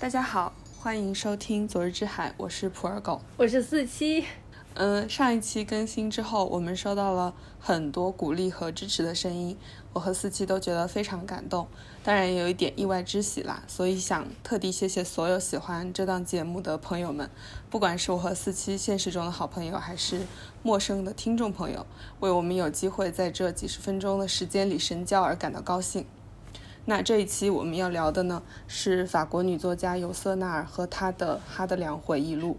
大家好，欢迎收听《昨日之海》，我是普洱狗，我是四七。嗯，上一期更新之后，我们收到了很多鼓励和支持的声音，我和四七都觉得非常感动，当然也有一点意外之喜啦。所以想特地谢谢所有喜欢这档节目的朋友们，不管是我和四七现实中的好朋友，还是陌生的听众朋友，为我们有机会在这几十分钟的时间里深交而感到高兴。那这一期我们要聊的呢，是法国女作家尤瑟纳尔和她的《哈德良回忆录》。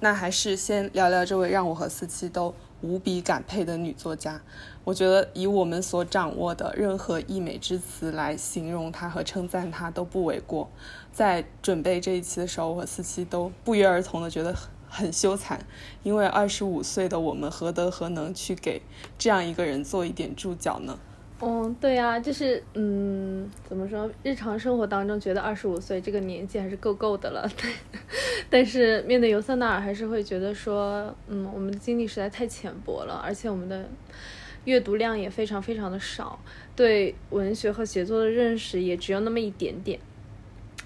那还是先聊聊这位让我和四七都无比感佩的女作家。我觉得以我们所掌握的任何溢美之词来形容她和称赞她都不为过。在准备这一期的时候，我和四七都不约而同的觉得很羞惭，因为二十五岁的我们何德何能去给这样一个人做一点注脚呢？嗯，对呀，就是嗯，怎么说？日常生活当中觉得二十五岁这个年纪还是够够的了，对但是面对尤瑟纳尔，还是会觉得说，嗯，我们的经历实在太浅薄了，而且我们的阅读量也非常非常的少，对文学和写作的认识也只有那么一点点，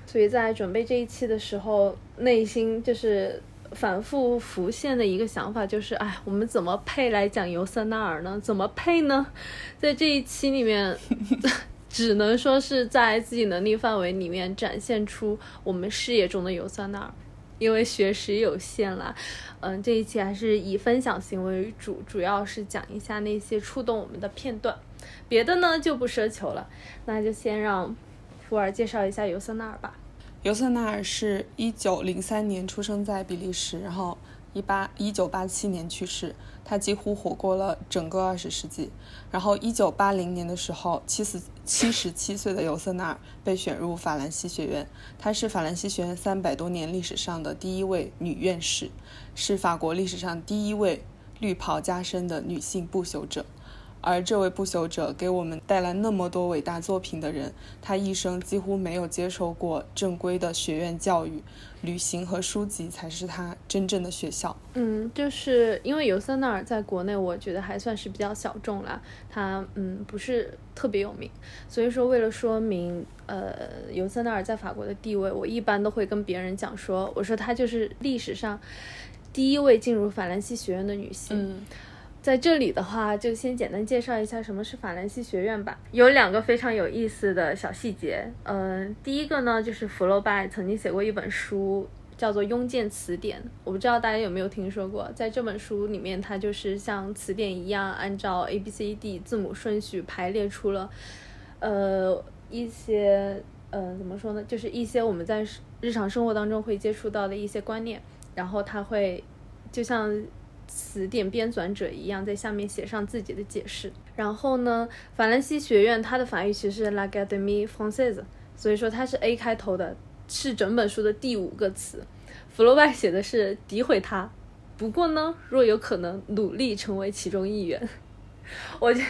所以在准备这一期的时候，内心就是。反复浮现的一个想法就是，哎，我们怎么配来讲尤瑟纳尔呢？怎么配呢？在这一期里面，只能说是在自己能力范围里面展现出我们视野中的尤瑟纳尔，因为学识有限啦。嗯，这一期还是以分享型为主，主要是讲一下那些触动我们的片段，别的呢就不奢求了。那就先让福尔介绍一下尤瑟纳尔吧。尤瑟纳尔是一九零三年出生在比利时，然后一八一九八七年去世。他几乎活过了整个二十世纪。然后一九八零年的时候，七十七十七岁的尤瑟纳尔被选入法兰西学院。她是法兰西学院三百多年历史上的第一位女院士，是法国历史上第一位绿袍加身的女性不朽者。而这位不朽者给我们带来那么多伟大作品的人，他一生几乎没有接受过正规的学院教育，旅行和书籍才是他真正的学校。嗯，就是因为尤瑟纳尔在国内，我觉得还算是比较小众啦，他嗯不是特别有名，所以说为了说明呃尤瑟纳尔在法国的地位，我一般都会跟别人讲说，我说他就是历史上第一位进入法兰西学院的女性。在这里的话，就先简单介绍一下什么是法兰西学院吧。有两个非常有意思的小细节。嗯，第一个呢，就是福楼拜曾经写过一本书，叫做《庸见词典》。我不知道大家有没有听说过。在这本书里面，它就是像词典一样，按照 A B C D 字母顺序排列出了，呃，一些，嗯，怎么说呢？就是一些我们在日常生活当中会接触到的一些观念。然后它会，就像。词典编纂者一样，在下面写上自己的解释。然后呢，法兰西学院它的法语其实是 L'Académie Française，所以说它是 A 开头的，是整本书的第五个词。福楼拜写的是诋毁他，不过呢，若有可能，努力成为其中一员。我觉，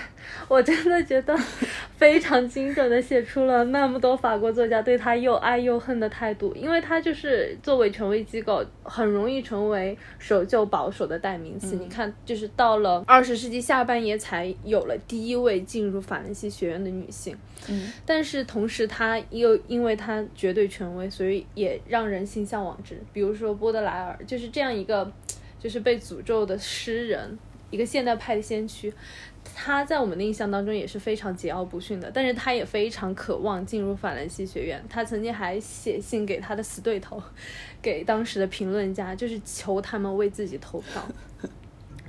我真的觉得非常精准的写出了那么多法国作家对他又爱又恨的态度，因为他就是作为权威机构，很容易成为守旧保守的代名词。你看，就是到了二十世纪下半叶才有了第一位进入法兰西学院的女性。嗯，但是同时他又因为他绝对权威，所以也让人心向往之。比如说波德莱尔，就是这样一个就是被诅咒的诗人。一个现代派的先驱，他在我们的印象当中也是非常桀骜不驯的，但是他也非常渴望进入法兰西学院。他曾经还写信给他的死对头，给当时的评论家，就是求他们为自己投票。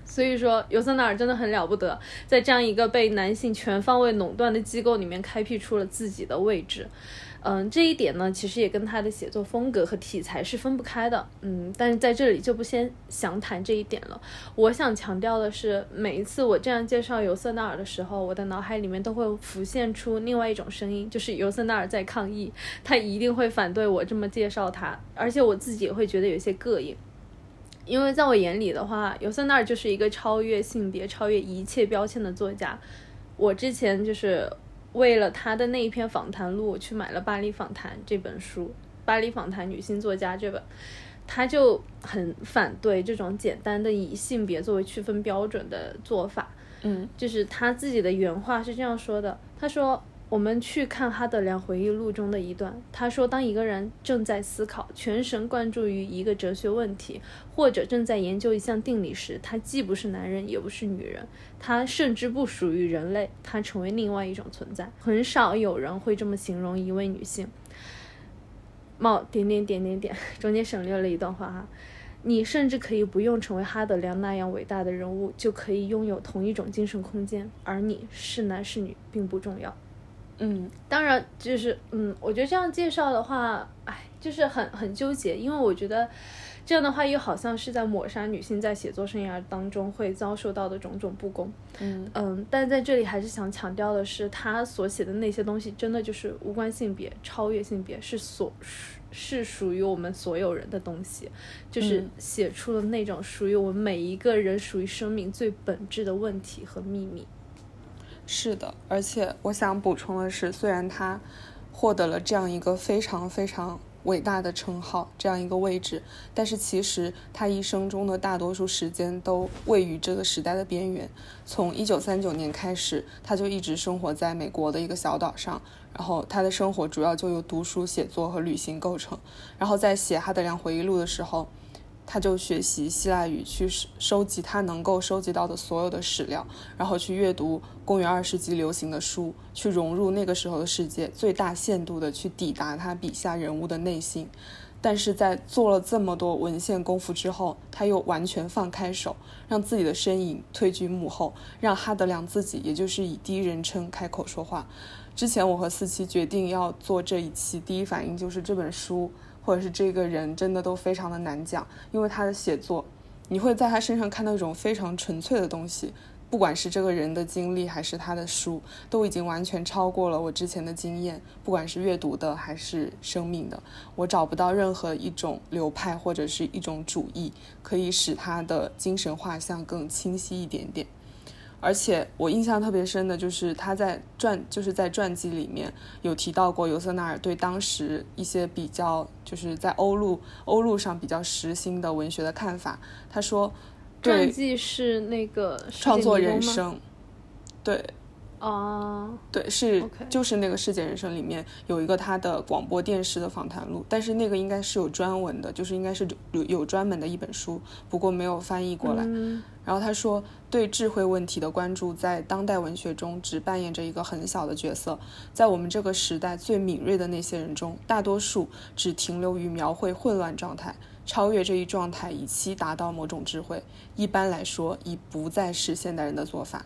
所以说，尤瑟纳尔真的很了不得，在这样一个被男性全方位垄断的机构里面，开辟出了自己的位置。嗯，这一点呢，其实也跟他的写作风格和题材是分不开的。嗯，但是在这里就不先详谈这一点了。我想强调的是，每一次我这样介绍尤瑟纳尔的时候，我的脑海里面都会浮现出另外一种声音，就是尤瑟纳尔在抗议，他一定会反对我这么介绍他，而且我自己也会觉得有些膈应，因为在我眼里的话，尤瑟纳尔就是一个超越性别、超越一切标签的作家。我之前就是。为了他的那一篇访谈录，我去买了《巴黎访谈》这本书，《巴黎访谈女性作家》这本，他就很反对这种简单的以性别作为区分标准的做法。嗯，就是他自己的原话是这样说的：他说，我们去看哈德良回忆录中的一段，他说：“当一个人正在思考、全神贯注于一个哲学问题，或者正在研究一项定理时，他既不是男人，也不是女人，他甚至不属于人类，他成为另外一种存在。很少有人会这么形容一位女性。”冒点点点点点，中间省略了一段话哈。你甚至可以不用成为哈德良那样伟大的人物，就可以拥有同一种精神空间，而你是男是女并不重要。嗯，当然，就是嗯，我觉得这样介绍的话，哎，就是很很纠结，因为我觉得这样的话又好像是在抹杀女性在写作生涯当中会遭受到的种种不公。嗯嗯，但在这里还是想强调的是，他所写的那些东西真的就是无关性别、超越性别，是所是属于我们所有人的东西，就是写出了那种属于我们每一个人属于生命最本质的问题和秘密。是的，而且我想补充的是，虽然他获得了这样一个非常非常伟大的称号，这样一个位置，但是其实他一生中的大多数时间都位于这个时代的边缘。从一九三九年开始，他就一直生活在美国的一个小岛上，然后他的生活主要就由读书、写作和旅行构成。然后在写《哈德良回忆录》的时候。他就学习希腊语，去收集他能够收集到的所有的史料，然后去阅读公元二世纪流行的书，去融入那个时候的世界，最大限度的去抵达他笔下人物的内心。但是在做了这么多文献功夫之后，他又完全放开手，让自己的身影退居幕后，让哈德良自己，也就是以第一人称开口说话。之前我和四七决定要做这一期，第一反应就是这本书。或者是这个人真的都非常的难讲，因为他的写作，你会在他身上看到一种非常纯粹的东西，不管是这个人的经历还是他的书，都已经完全超过了我之前的经验，不管是阅读的还是生命的，我找不到任何一种流派或者是一种主义可以使他的精神画像更清晰一点点。而且我印象特别深的就是他在传就是在传记里面有提到过尤瑟纳尔对当时一些比较就是在欧陆欧陆上比较时兴的文学的看法。他说，传记是那个创作人生，对。哦，对，是就是那个《世界人生》里面有一个他的广播电视的访谈录，但是那个应该是有专文的，就是应该是有有专门的一本书，不过没有翻译过来。然后他说，对智慧问题的关注在当代文学中只扮演着一个很小的角色，在我们这个时代最敏锐的那些人中，大多数只停留于描绘混乱状态，超越这一状态以期达到某种智慧，一般来说已不再是现代人的做法。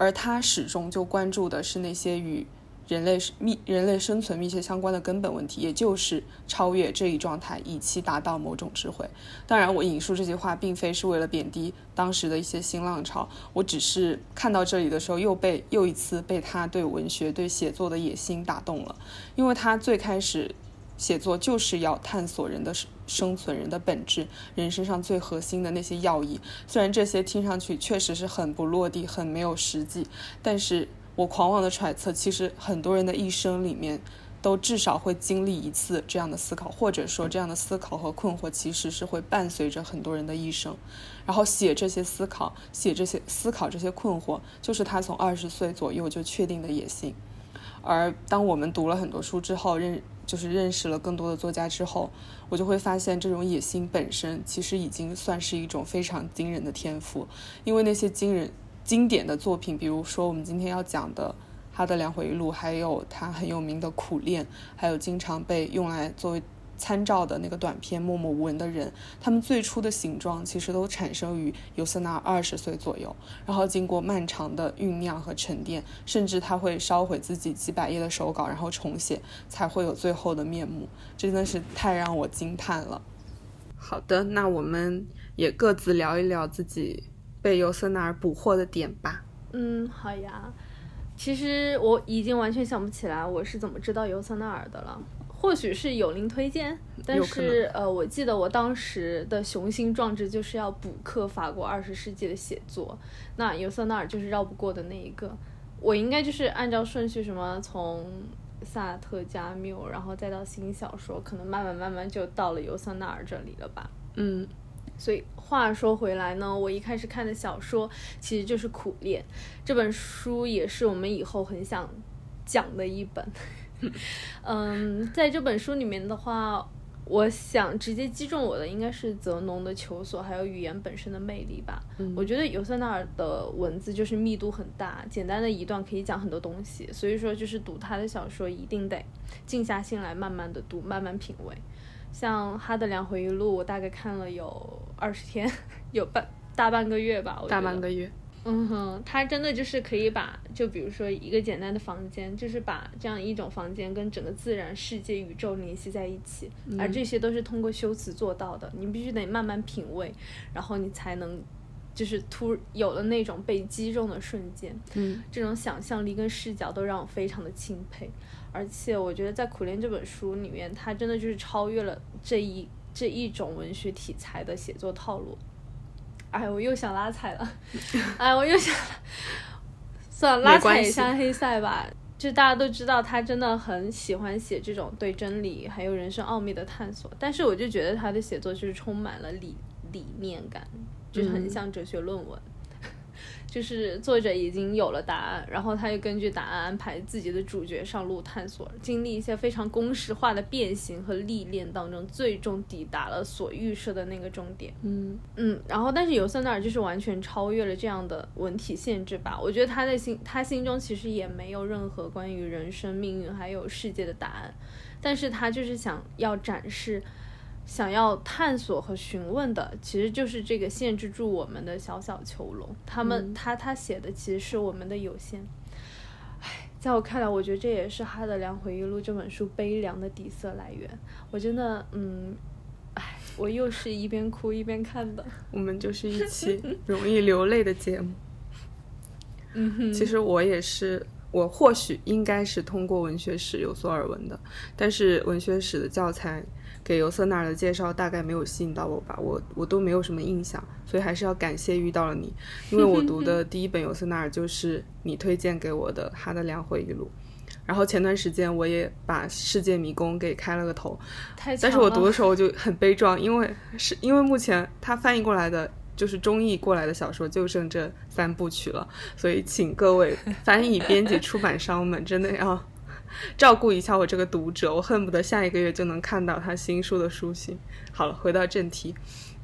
而他始终就关注的是那些与人类密、人类生存密切相关的根本问题，也就是超越这一状态，以期达到某种智慧。当然，我引述这句话并非是为了贬低当时的一些新浪潮，我只是看到这里的时候，又被又一次被他对文学、对写作的野心打动了，因为他最开始。写作就是要探索人的生存、人的本质、人身上最核心的那些要义。虽然这些听上去确实是很不落地、很没有实际，但是我狂妄的揣测，其实很多人的一生里面都至少会经历一次这样的思考，或者说这样的思考和困惑其实是会伴随着很多人的一生。然后写这些思考、写这些思考、这些困惑，就是他从二十岁左右就确定的野心。而当我们读了很多书之后，认就是认识了更多的作家之后，我就会发现这种野心本身其实已经算是一种非常惊人的天赋。因为那些惊人经典的作品，比如说我们今天要讲的《哈德良回忆录》，还有他很有名的《苦练》，还有经常被用来作为。参照的那个短片《默默无闻的人》，他们最初的形状其实都产生于尤瑟纳二十岁左右，然后经过漫长的酝酿和沉淀，甚至他会烧毁自己几百页的手稿，然后重写，才会有最后的面目。真的是太让我惊叹了。好的，那我们也各自聊一聊自己被尤瑟纳尔捕获的点吧。嗯，好呀。其实我已经完全想不起来我是怎么知道尤瑟纳尔的了。或许是有灵推荐，但是呃，我记得我当时的雄心壮志就是要补课法国二十世纪的写作，那尤瑟纳尔就是绕不过的那一个。我应该就是按照顺序，什么从萨特加缪，然后再到新小说，可能慢慢慢慢就到了尤瑟纳尔这里了吧。嗯，所以话说回来呢，我一开始看的小说其实就是《苦练》这本书，也是我们以后很想。讲的一本。嗯，在这本书里面的话。我想直接击中我的应该是泽农的求索，还有语言本身的魅力吧。我觉得尤瑟纳尔的文字就是密度很大，简单的一段可以讲很多东西，所以说就是读他的小说一定得静下心来慢慢的读，慢慢品味。像《哈德良回忆录》，我大概看了有二十天，有半大半个月吧。大半个月。嗯哼，他真的就是可以把，就比如说一个简单的房间，就是把这样一种房间跟整个自然世界、宇宙联系在一起，而这些都是通过修辞做到的。你必须得慢慢品味，然后你才能，就是突有了那种被击中的瞬间。嗯，这种想象力跟视角都让我非常的钦佩。而且我觉得在《苦练》这本书里面，他真的就是超越了这一这一种文学题材的写作套路。哎，我又想拉踩了。哎，我又想，算了，拉踩一下黑塞吧。就大家都知道，他真的很喜欢写这种对真理还有人生奥秘的探索。但是我就觉得他的写作就是充满了理理念感，就是很像哲学论文。就是作者已经有了答案，然后他又根据答案安排自己的主角上路探索，经历一些非常公式化的变形和历练当中，最终抵达了所预设的那个终点。嗯嗯，然后但是尤瑟纳尔就是完全超越了这样的文体限制吧？我觉得他在心他心中其实也没有任何关于人生命运还有世界的答案，但是他就是想要展示。想要探索和询问的，其实就是这个限制住我们的小小囚笼。他们，他他写的其实是我们的有限。唉，在我看来，我觉得这也是《哈德良回忆录》这本书悲凉的底色来源。我真的，嗯，唉，我又是一边哭一边看的。我们就是一期容易流泪的节目。嗯哼，其实我也是，我或许应该是通过文学史有所耳闻的，但是文学史的教材。给尤瑟纳尔的介绍大概没有吸引到我吧，我我都没有什么印象，所以还是要感谢遇到了你，因为我读的第一本尤瑟纳尔就是你推荐给我的《哈德良回忆录》，然后前段时间我也把《世界迷宫》给开了个头，但是我读的时候我就很悲壮，因为是因为目前他翻译过来的就是中译过来的小说就剩这三部曲了，所以请各位翻译、编辑、出版商们真的要。照顾一下我这个读者，我恨不得下一个月就能看到他新书的书信。好了，回到正题，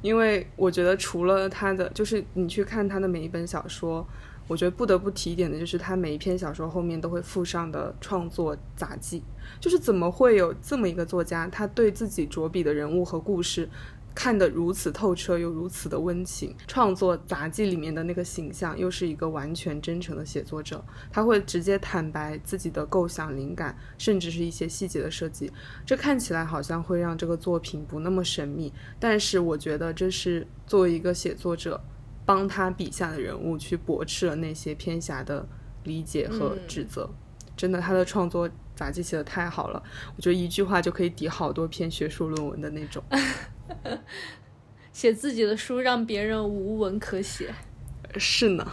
因为我觉得除了他的，就是你去看他的每一本小说，我觉得不得不提一点的就是他每一篇小说后面都会附上的创作杂记，就是怎么会有这么一个作家，他对自己着笔的人物和故事。看得如此透彻，又如此的温情，创作杂记里面的那个形象，又是一个完全真诚的写作者，他会直接坦白自己的构想、灵感，甚至是一些细节的设计。这看起来好像会让这个作品不那么神秘，但是我觉得这是作为一个写作者，帮他笔下的人物去驳斥了那些偏狭的理解和指责。真的，他的创作杂技写的太好了，我觉得一句话就可以抵好多篇学术论文的那种。写自己的书，让别人无文可写。是呢，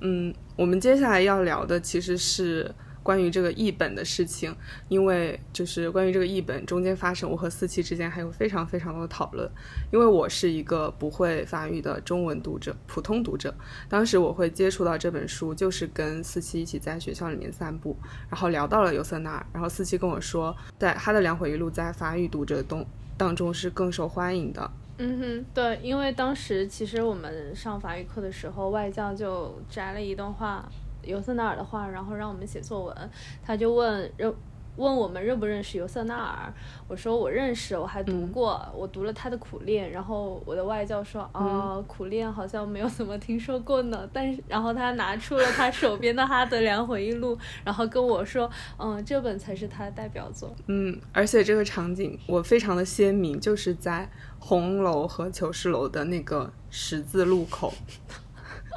嗯，我们接下来要聊的其实是。关于这个译本的事情，因为就是关于这个译本中间发生，我和四七之间还有非常非常多的讨论。因为我是一个不会法语的中文读者，普通读者。当时我会接触到这本书，就是跟四七一起在学校里面散步，然后聊到了尤瑟纳尔，然后四七跟我说，在他的《两回忆录》在法语读者当当中是更受欢迎的。嗯哼，对，因为当时其实我们上法语课的时候，外教就摘了一段话。尤瑟纳尔的话，然后让我们写作文，他就问认问我们认不认识尤瑟纳尔，我说我认识，我还读过，我读了他的苦练，然后我的外教说啊，苦练好像没有怎么听说过呢，但是然后他拿出了他手边的哈德良回忆录，然后跟我说，嗯，这本才是他的代表作，嗯，而且这个场景我非常的鲜明，就是在红楼和求是楼的那个十字路口。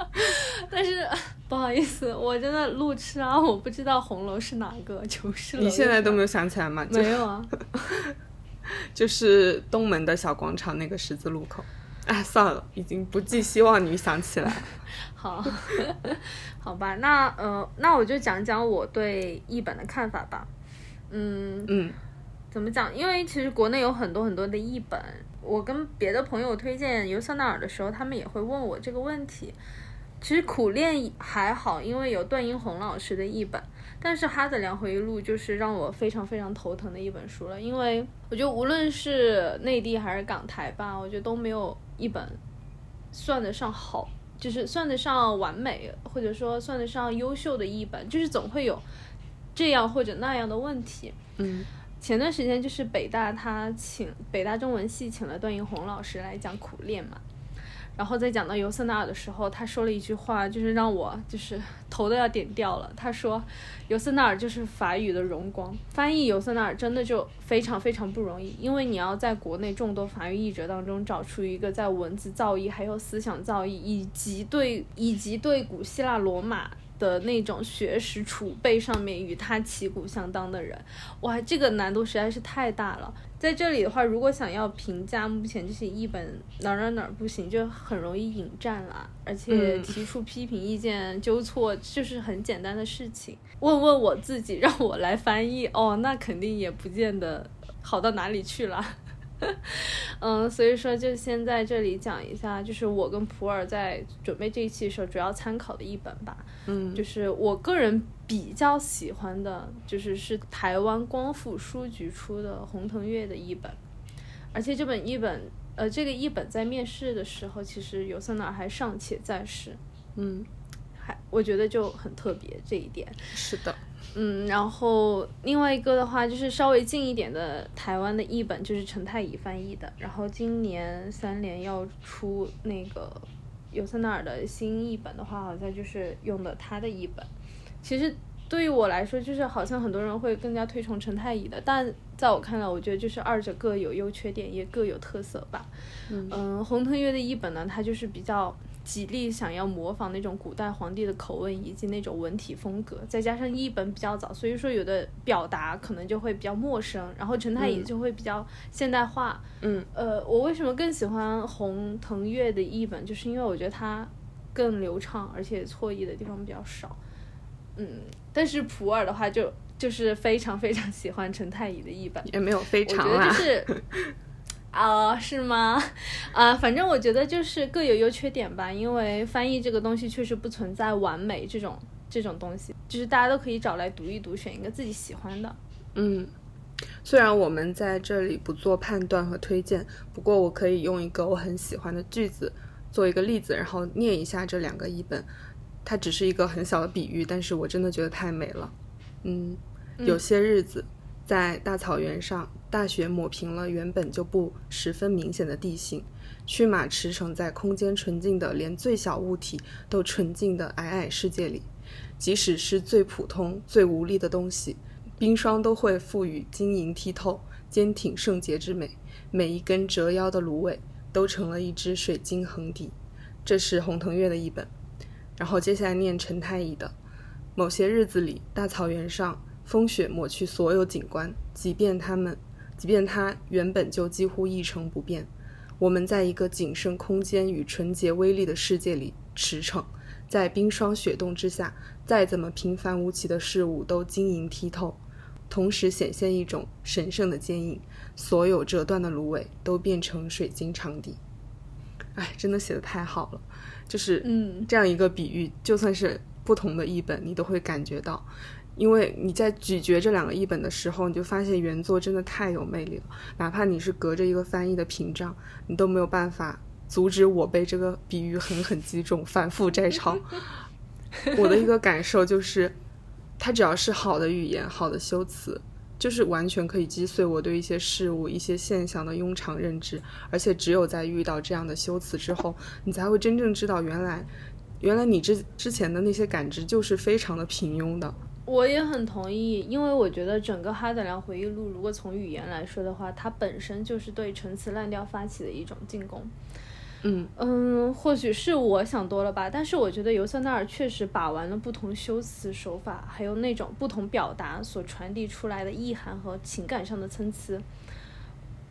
但是不好意思，我真的路痴啊，我不知道红楼是哪个，就是你现在都没有想起来吗？没有啊，就是东门的小广场那个十字路口。哎，算了，已经不寄希望你想起来。好，好吧，那呃，那我就讲讲我对译本的看法吧。嗯嗯，怎么讲？因为其实国内有很多很多的译本，我跟别的朋友推荐尤瑟纳尔的时候，他们也会问我这个问题。其实苦练还好，因为有段英红老师的译本。但是《哈德良回忆录》就是让我非常非常头疼的一本书了，因为我觉得无论是内地还是港台吧，我觉得都没有一本算得上好，就是算得上完美，或者说算得上优秀的译本，就是总会有这样或者那样的问题。嗯，前段时间就是北大他请北大中文系请了段奕宏老师来讲苦练嘛。然后在讲到尤瑟纳尔的时候，他说了一句话，就是让我就是头都要点掉了。他说，尤瑟纳尔就是法语的荣光。翻译尤瑟纳尔真的就非常非常不容易，因为你要在国内众多法语译者当中找出一个在文字造诣、还有思想造诣以及对以及对古希腊罗马。的那种学识储备上面与他旗鼓相当的人，哇，这个难度实在是太大了。在这里的话，如果想要评价目前这些译本哪儿哪儿哪儿不行，就很容易引战了，而且提出批评意见、纠错就是很简单的事情。问问我自己，让我来翻译，哦，那肯定也不见得好到哪里去了。嗯，所以说就先在这里讲一下，就是我跟普洱在准备这一期的时候主要参考的一本吧。嗯，就是我个人比较喜欢的，就是是台湾光复书局出的洪腾月的一本，而且这本译本，呃，这个译本在面试的时候，其实尤瑟纳还尚且在世。嗯，还我觉得就很特别这一点。是的。嗯，然后另外一个的话就是稍微近一点的台湾的译本，就是陈太乙翻译的。然后今年三联要出那个尤塞纳尔的新译本的话，好像就是用的他的译本。其实对于我来说，就是好像很多人会更加推崇陈太乙的，但在我看来，我觉得就是二者各有优缺点，也各有特色吧。嗯，红腾月的译本呢，它就是比较。极力想要模仿那种古代皇帝的口吻以及那种文体风格，再加上译本比较早，所以说有的表达可能就会比较陌生，然后陈太乙就会比较现代化。嗯，呃，我为什么更喜欢红腾月的译本，就是因为我觉得它更流畅，而且错译的地方比较少。嗯，但是普洱的话就就是非常非常喜欢陈太乙的译本，也没有非常啊，就是。啊，是吗？啊，反正我觉得就是各有优缺点吧。因为翻译这个东西确实不存在完美这种这种东西，就是大家都可以找来读一读，选一个自己喜欢的。嗯，虽然我们在这里不做判断和推荐，不过我可以用一个我很喜欢的句子做一个例子，然后念一下这两个译本。它只是一个很小的比喻，但是我真的觉得太美了。嗯，有些日子。在大草原上，大雪抹平了原本就不十分明显的地形。驱马驰骋在空间纯净的连最小物体都纯净的矮矮世界里，即使是最普通、最无力的东西，冰霜都会赋予晶莹剔透、坚挺圣洁之美。每一根折腰的芦苇都成了一只水晶横笛。这是洪腾月的一本。然后接下来念陈太乙的：某些日子里，大草原上。风雪抹去所有景观，即便它们，即便它原本就几乎一成不变。我们在一个仅剩空间与纯洁威力的世界里驰骋，在冰霜雪冻之下，再怎么平凡无奇的事物都晶莹剔透，同时显现一种神圣的坚硬。所有折断的芦苇都变成水晶长笛。哎，真的写的太好了，就是嗯，这样一个比喻，就算是不同的译本，你都会感觉到。因为你在咀嚼这两个译本的时候，你就发现原作真的太有魅力了。哪怕你是隔着一个翻译的屏障，你都没有办法阻止我被这个比喻狠狠击中，反复摘抄。我的一个感受就是，它只要是好的语言、好的修辞，就是完全可以击碎我对一些事物、一些现象的庸常认知。而且只有在遇到这样的修辞之后，你才会真正知道，原来，原来你之之前的那些感知就是非常的平庸的。我也很同意，因为我觉得整个《哈德良回忆录》如果从语言来说的话，它本身就是对陈词滥调发起的一种进攻。嗯嗯，或许是我想多了吧，但是我觉得尤瑟纳尔确实把玩了不同修辞手法，还有那种不同表达所传递出来的意涵和情感上的参差。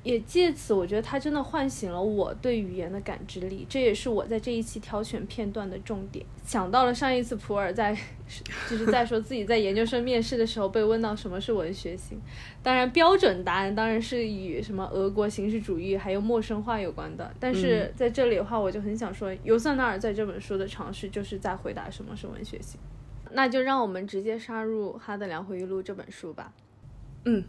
也借此，我觉得他真的唤醒了我对语言的感知力，这也是我在这一期挑选片段的重点。想到了上一次普洱在，就是在说自己在研究生面试的时候被问到什么是文学性，当然标准答案当然是与什么俄国形式主义还有陌生化有关的。但是在这里的话，我就很想说，尤瑟纳尔在这本书的尝试就是在回答什么是文学性。那就让我们直接杀入《哈德良回忆录》这本书吧。嗯，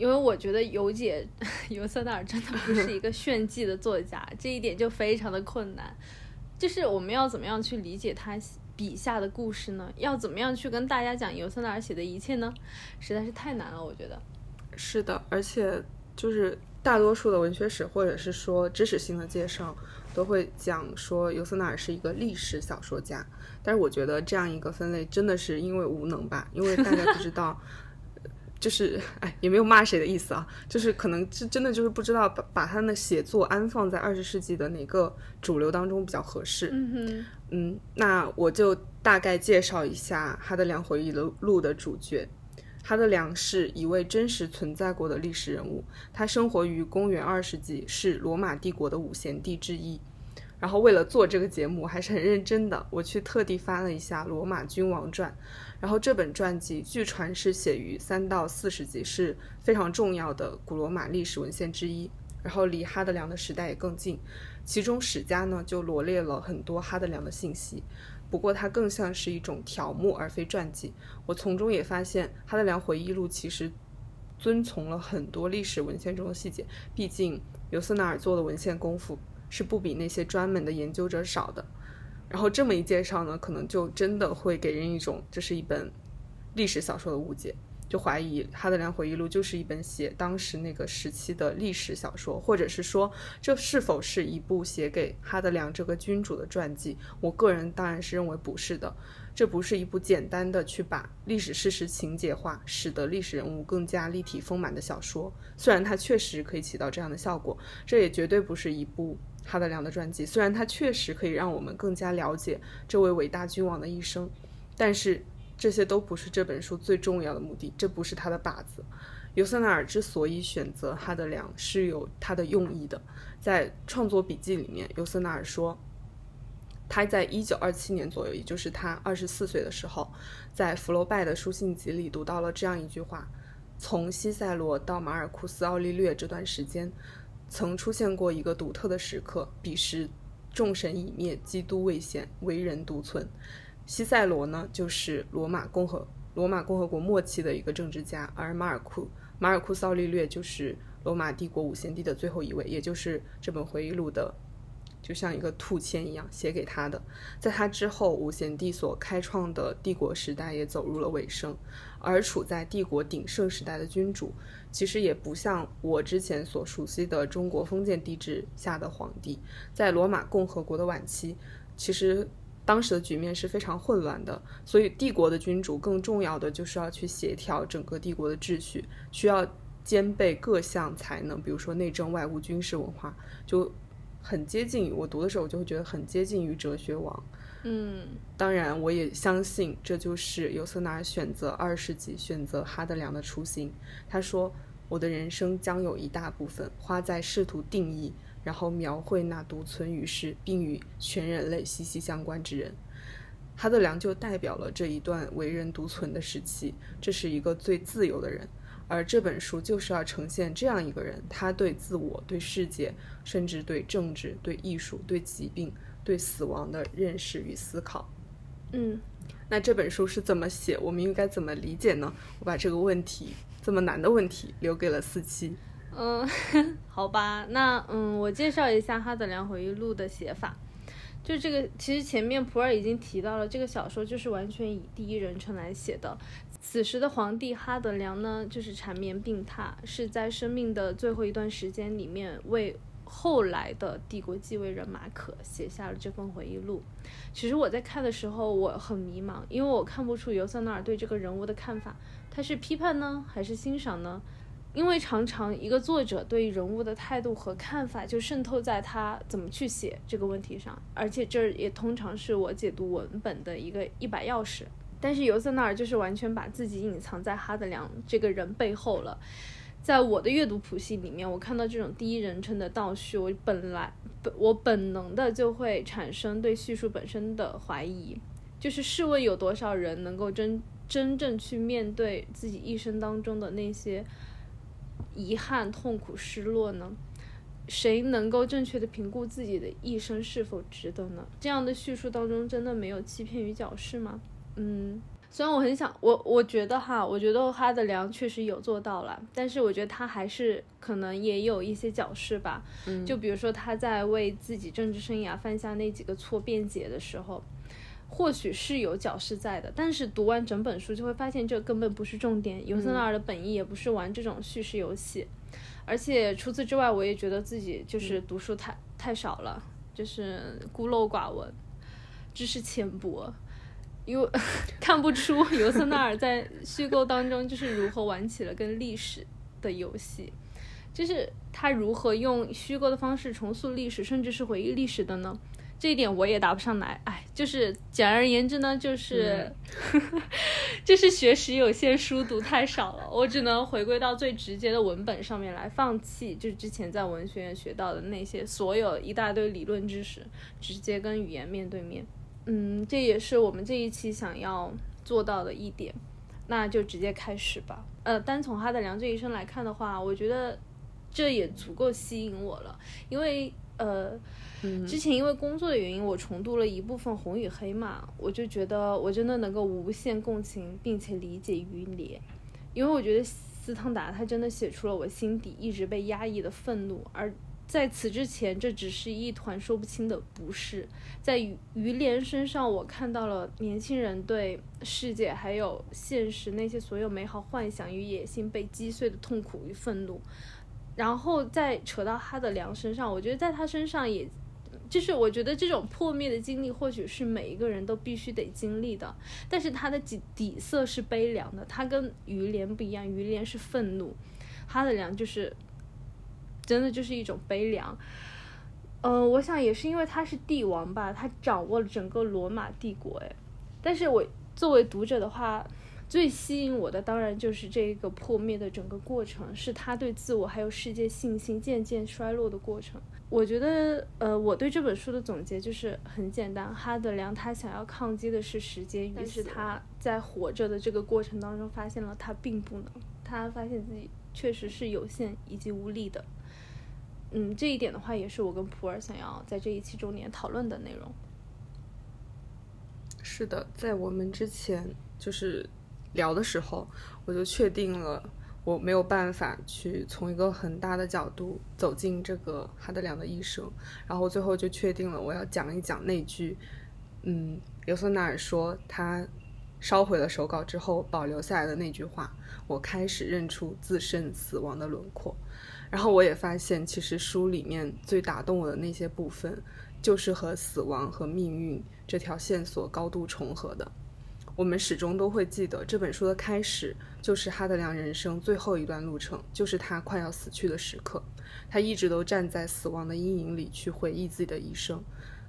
因为我觉得尤姐 尤瑟纳尔真的不是一个 炫技的作家，这一点就非常的困难。就是我们要怎么样去理解他笔下的故事呢？要怎么样去跟大家讲尤瑟纳尔写的一切呢？实在是太难了，我觉得。是的，而且就是大多数的文学史或者是说知识性的介绍都会讲说尤瑟纳尔是一个历史小说家，但是我觉得这样一个分类真的是因为无能吧，因为大家不知道。就是哎，也没有骂谁的意思啊，就是可能是真的就是不知道把把他的写作安放在二十世纪的哪个主流当中比较合适。嗯哼，嗯，那我就大概介绍一下哈德良回忆录的主角。哈德良是一位真实存在过的历史人物，他生活于公元二世纪，是罗马帝国的五贤帝之一。然后为了做这个节目，还是很认真的，我去特地翻了一下《罗马君王传》。然后这本传记据传是写于三到四世纪，是非常重要的古罗马历史文献之一。然后离哈德良的时代也更近，其中史家呢就罗列了很多哈德良的信息。不过它更像是一种条目而非传记。我从中也发现，哈德良回忆录其实遵从了很多历史文献中的细节。毕竟尤瑟纳尔做的文献功夫是不比那些专门的研究者少的。然后这么一介绍呢，可能就真的会给人一种这是一本历史小说的误解，就怀疑《哈德良回忆录》就是一本写当时那个时期的历史小说，或者是说这是否是一部写给哈德良这个君主的传记？我个人当然是认为不是的，这不是一部简单的去把历史事实情节化，使得历史人物更加立体丰满的小说。虽然它确实可以起到这样的效果，这也绝对不是一部。哈德良的传记虽然它确实可以让我们更加了解这位伟大君王的一生，但是这些都不是这本书最重要的目的，这不是他的靶子。尤瑟纳尔之所以选择哈德良是有他的用意的。在创作笔记里面，尤瑟纳尔说，他在一九二七年左右，也就是他二十四岁的时候，在福楼拜的书信集里读到了这样一句话：从西塞罗到马尔库斯·奥利略这段时间。曾出现过一个独特的时刻，彼时众神已灭，基督未显，唯人独存。西塞罗呢，就是罗马共和罗马共和国末期的一个政治家，而马尔库马尔库斯奥利略就是罗马帝国五贤帝的最后一位，也就是这本回忆录的。就像一个兔签一样写给他的，在他之后，五贤帝所开创的帝国时代也走入了尾声，而处在帝国鼎盛时代的君主，其实也不像我之前所熟悉的中国封建帝制下的皇帝，在罗马共和国的晚期，其实当时的局面是非常混乱的，所以帝国的君主更重要的就是要去协调整个帝国的秩序，需要兼备各项才能，比如说内政、外务、军事、文化，就。很接近我读的时候，我就会觉得很接近于哲学王。嗯，当然，我也相信这就是尤瑟纳选择二世纪、选择哈德良的初心。他说：“我的人生将有一大部分花在试图定义，然后描绘那独存于世并与全人类息息相关之人。”哈德良就代表了这一段为人独存的时期。这是一个最自由的人。而这本书就是要呈现这样一个人，他对自我、对世界，甚至对政治、对艺术、对疾病、对死亡的认识与思考。嗯，那这本书是怎么写？我们应该怎么理解呢？我把这个问题这么难的问题留给了四七。嗯，好吧，那嗯，我介绍一下《哈德良回忆录》的写法。就这个，其实前面普洱已经提到了，这个小说就是完全以第一人称来写的。此时的皇帝哈德良呢，就是缠绵病榻，是在生命的最后一段时间里面，为后来的帝国继位人马可写下了这份回忆录。其实我在看的时候，我很迷茫，因为我看不出尤瑟纳尔对这个人物的看法，他是批判呢，还是欣赏呢？因为常常一个作者对人物的态度和看法，就渗透在他怎么去写这个问题上，而且这也通常是我解读文本的一个一把钥匙。但是尤瑟纳尔就是完全把自己隐藏在哈德良这个人背后了。在我的阅读谱系里面，我看到这种第一人称的倒叙，我本来本我本能的就会产生对叙述本身的怀疑。就是试问有多少人能够真真正去面对自己一生当中的那些遗憾、痛苦、失落呢？谁能够正确的评估自己的一生是否值得呢？这样的叙述当中真的没有欺骗与矫饰吗？嗯。虽然我很想我，我觉得哈，我觉得哈德良确实有做到了，但是我觉得他还是可能也有一些矫饰吧。嗯，就比如说他在为自己政治生涯犯下那几个错辩解的时候，或许是有矫饰在的。但是读完整本书就会发现，这根本不是重点。尤森纳尔的本意也不是玩这种叙事游戏，而且除此之外，我也觉得自己就是读书太太少了，就是孤陋寡闻，知识浅薄。因为 看不出尤瑟纳尔在虚构当中就是如何玩起了跟历史的游戏，就是他如何用虚构的方式重塑历史，甚至是回忆历史的呢？这一点我也答不上来。哎，就是简而言之呢，就是 就是学识有限，书读太少了，我只能回归到最直接的文本上面来，放弃就是之前在文学院学到的那些所有一大堆理论知识，直接跟语言面对面。嗯，这也是我们这一期想要做到的一点，那就直接开始吧。呃，单从他的良这一生来看的话，我觉得这也足够吸引我了，因为呃，之前因为工作的原因，我重读了一部分《红与黑》嘛，我就觉得我真的能够无限共情并且理解于连，因为我觉得斯汤达他真的写出了我心底一直被压抑的愤怒，而。在此之前，这只是一团说不清的不是。在于于连身上，我看到了年轻人对世界还有现实那些所有美好幻想与野心被击碎的痛苦与愤怒。然后再扯到哈德良身上，我觉得在他身上，也就是我觉得这种破灭的经历，或许是每一个人都必须得经历的。但是他的底底色是悲凉的，他跟于连不一样，于连是愤怒，哈德良就是。真的就是一种悲凉，嗯，我想也是因为他是帝王吧，他掌握了整个罗马帝国，哎，但是我作为读者的话，最吸引我的当然就是这个破灭的整个过程，是他对自我还有世界信心渐渐衰落的过程。我觉得，呃，我对这本书的总结就是很简单，哈德良他想要抗击的是时间，于是他在活着的这个过程当中发现了他并不能，他发现自己确实是有限以及无力的。嗯，这一点的话，也是我跟普洱想要在这一期中年讨论的内容。是的，在我们之前就是聊的时候，我就确定了我没有办法去从一个很大的角度走进这个哈德良的一生，然后最后就确定了我要讲一讲那句，嗯，尤瑟纳尔说他烧毁了手稿之后保留下来的那句话：“我开始认出自身死亡的轮廓。”然后我也发现，其实书里面最打动我的那些部分，就是和死亡和命运这条线索高度重合的。我们始终都会记得，这本书的开始就是哈德良人生最后一段路程，就是他快要死去的时刻。他一直都站在死亡的阴影里去回忆自己的一生，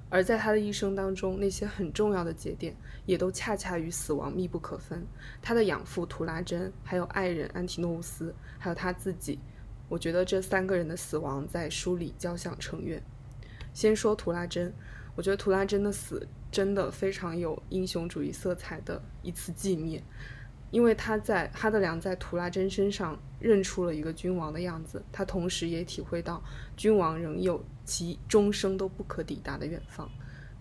而在他的一生当中，那些很重要的节点，也都恰恰与死亡密不可分。他的养父图拉真，还有爱人安提诺乌斯，还有他自己。我觉得这三个人的死亡在书里交响成乐。先说图拉真，我觉得图拉真的死真的非常有英雄主义色彩的一次寂灭，因为他在哈德良在图拉真身上认出了一个君王的样子，他同时也体会到君王仍有其终生都不可抵达的远方。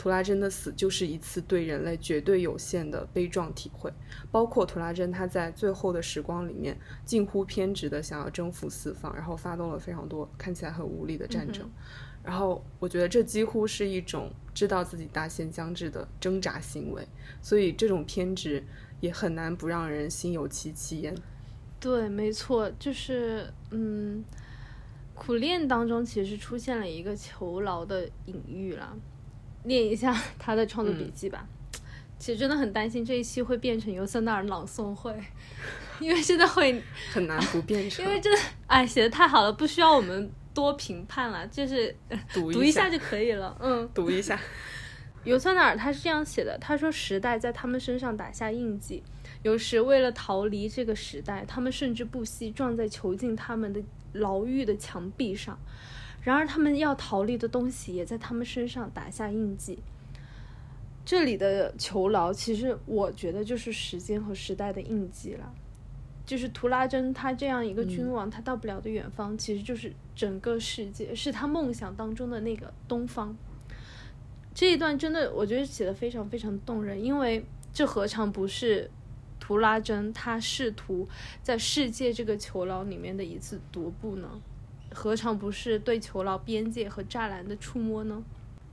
图拉真的死就是一次对人类绝对有限的悲壮体会，包括图拉真他在最后的时光里面近乎偏执的想要征服四方，然后发动了非常多看起来很无力的战争，然后我觉得这几乎是一种知道自己大限将至的挣扎行为，所以这种偏执也很难不让人心有戚戚焉。对，没错，就是嗯，苦练当中其实出现了一个囚牢的隐喻了。念一下他的创作笔记吧。其实真的很担心这一期会变成尤瑟纳尔朗诵会，因为现在会很难不变成。因为真的，哎，写的太好了，不需要我们多评判了，就是 读读一下就可以了。嗯，读一下。尤瑟纳尔他是这样写的，他说：“时代在他们身上打下印记，有时为了逃离这个时代，他们甚至不惜撞在囚禁他们的牢狱的墙壁上。”然而，他们要逃离的东西也在他们身上打下印记。这里的囚牢，其实我觉得就是时间和时代的印记了。就是图拉真他这样一个君王，他到不了的远方，其实就是整个世界，是他梦想当中的那个东方。这一段真的，我觉得写的非常非常动人，因为这何尝不是图拉真他试图在世界这个囚牢里面的一次踱步呢？何尝不是对囚牢边界和栅栏的触摸呢？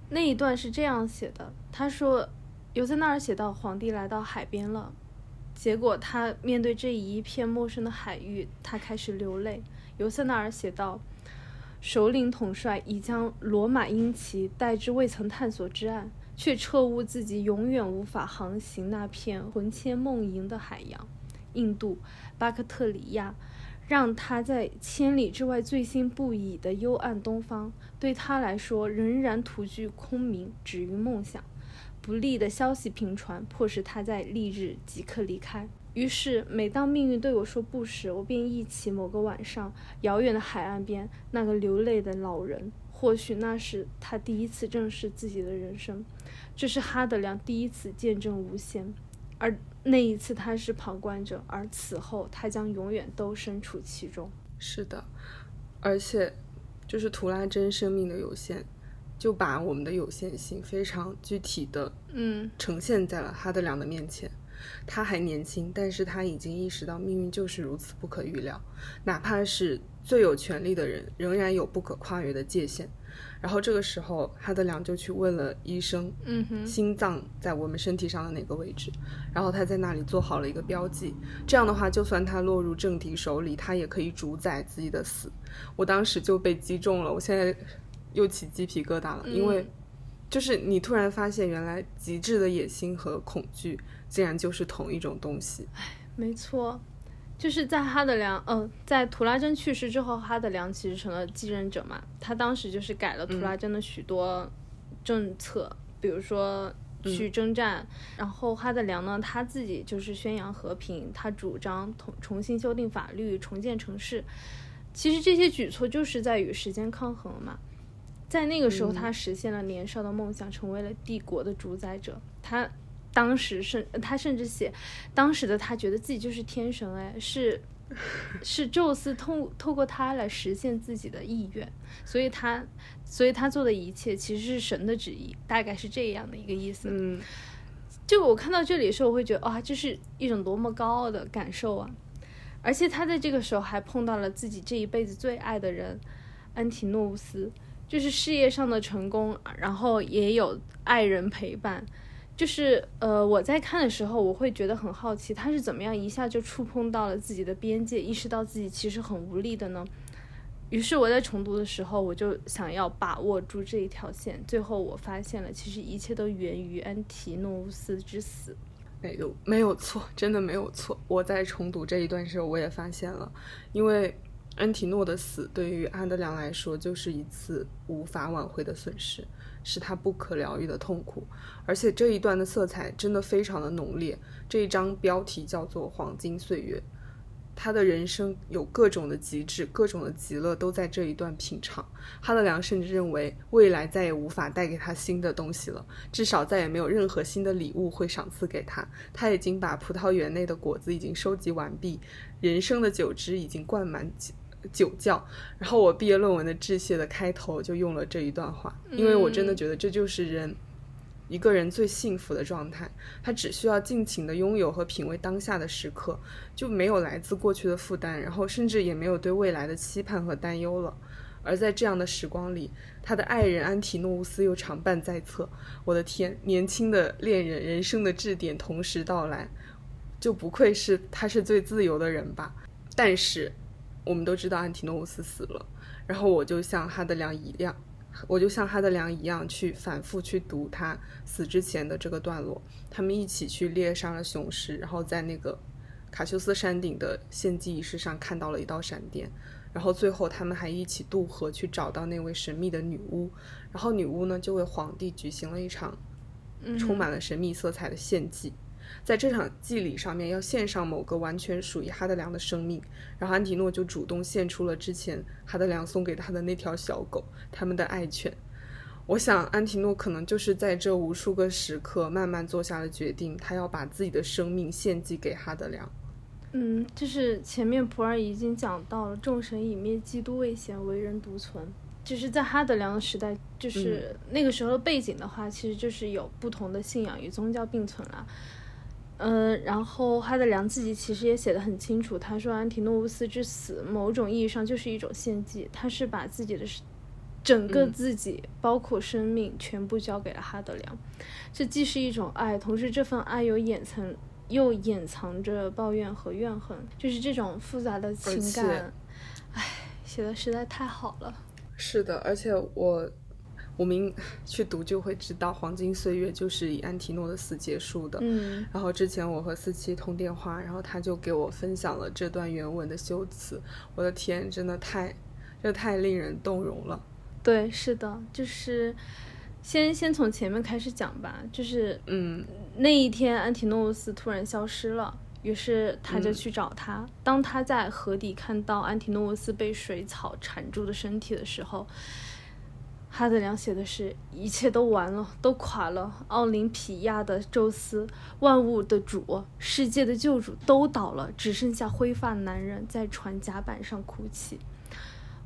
那一段是这样写的，他说，尤塞纳尔写到皇帝来到海边了。结果他面对这一片陌生的海域，他开始流泪。尤瑟纳尔写道：“首领统帅已将罗马鹰旗带至未曾探索之岸，却彻悟自己永远无法航行那片魂牵梦萦的海洋——印度、巴克特里亚，让他在千里之外醉心不已的幽暗东方，对他来说仍然徒具空明，止于梦想。”不利的消息频传，迫使他在翌日即刻离开。于是，每当命运对我说不时，我便忆起某个晚上，遥远的海岸边那个流泪的老人。或许那是他第一次正视自己的人生，这是哈德良第一次见证无限，而那一次他是旁观者，而此后他将永远都身处其中。是的，而且，就是图拉真生命的有限。就把我们的有限性非常具体的，嗯，呈现在了哈德良的面前。他还年轻，但是他已经意识到命运就是如此不可预料，哪怕是最有权力的人，仍然有不可跨越的界限。然后这个时候，哈德良就去问了医生，嗯哼，心脏在我们身体上的哪个位置？然后他在那里做好了一个标记。这样的话，就算他落入政敌手里，他也可以主宰自己的死。我当时就被击中了，我现在。又起鸡皮疙瘩了，因为就是你突然发现，原来极致的野心和恐惧竟然就是同一种东西。哎，没错，就是在哈德良，嗯，在图拉真去世之后，哈德良其实成了继任者嘛。他当时就是改了图拉真的许多政策，比如说去征战，然后哈德良呢，他自己就是宣扬和平，他主张重重新修订法律，重建城市。其实这些举措就是在与时间抗衡嘛。在那个时候，他实现了年少的梦想，成为了帝国的主宰者。他当时甚，他甚至写，当时的他觉得自己就是天神，哎，是 是宙斯通透过他来实现自己的意愿，所以他，所以他做的一切其实是神的旨意，大概是这样的一个意思。嗯，就我看到这里的时候，我会觉得哇，这是一种多么高傲的感受啊！而且他在这个时候还碰到了自己这一辈子最爱的人安提诺乌斯。就是事业上的成功，然后也有爱人陪伴。就是呃，我在看的时候，我会觉得很好奇，他是怎么样一下就触碰到了自己的边界，意识到自己其实很无力的呢？于是我在重读的时候，我就想要把握住这一条线。最后我发现了，其实一切都源于安提诺乌斯之死。没有，没有错，真的没有错。我在重读这一段时候，我也发现了，因为。安提诺的死对于阿德良来说就是一次无法挽回的损失，是他不可疗愈的痛苦。而且这一段的色彩真的非常的浓烈。这一章标题叫做《黄金岁月》，他的人生有各种的极致，各种的极乐都在这一段品尝。哈德良甚至认为未来再也无法带给他新的东西了，至少再也没有任何新的礼物会赏赐给他。他已经把葡萄园内的果子已经收集完毕，人生的酒汁已经灌满。酒窖，然后我毕业论文的致谢的开头就用了这一段话，因为我真的觉得这就是人一个人最幸福的状态，他只需要尽情的拥有和品味当下的时刻，就没有来自过去的负担，然后甚至也没有对未来的期盼和担忧了。而在这样的时光里，他的爱人安提诺乌斯又常伴在侧。我的天，年轻的恋人，人生的质点同时到来，就不愧是他是最自由的人吧。但是。我们都知道安提诺乌斯死了，然后我就像哈德良一样，我就像哈德良一样去反复去读他死之前的这个段落。他们一起去猎杀了雄狮，然后在那个卡修斯山顶的献祭仪式上看到了一道闪电，然后最后他们还一起渡河去找到那位神秘的女巫，然后女巫呢就为皇帝举行了一场充满了神秘色彩的献祭。在这场祭礼上面，要献上某个完全属于哈德良的生命，然后安提诺就主动献出了之前哈德良送给他的那条小狗，他们的爱犬。我想，安提诺可能就是在这无数个时刻慢慢做下了决定，他要把自己的生命献祭给哈德良。嗯，就是前面普洱已经讲到了，众神已灭，基督未显，为人独存。就是在哈德良的时代，就是那个时候的背景的话，其实就是有不同的信仰与宗教并存了。嗯，然后哈德良自己其实也写的很清楚，他说安提诺乌斯之死，某种意义上就是一种献祭，他是把自己的整个自己，包括生命，全部交给了哈德良。这既是一种爱，同时这份爱又掩藏又掩藏着抱怨和怨恨，就是这种复杂的情感。唉，写的实在太好了。是的，而且我。我们去读就会知道，黄金岁月就是以安提诺的死结束的。嗯，然后之前我和思琪通电话，然后他就给我分享了这段原文的修辞。我的天，真的太，这太令人动容了。对，是的，就是先先从前面开始讲吧，就是嗯，那一天安提诺斯突然消失了，于是他就去找他。当他在河底看到安提诺斯被水草缠住的身体的时候。哈德良写的是一切都完了，都垮了。奥林匹亚的宙斯，万物的主，世界的救主都倒了，只剩下灰发男人在船甲板上哭泣。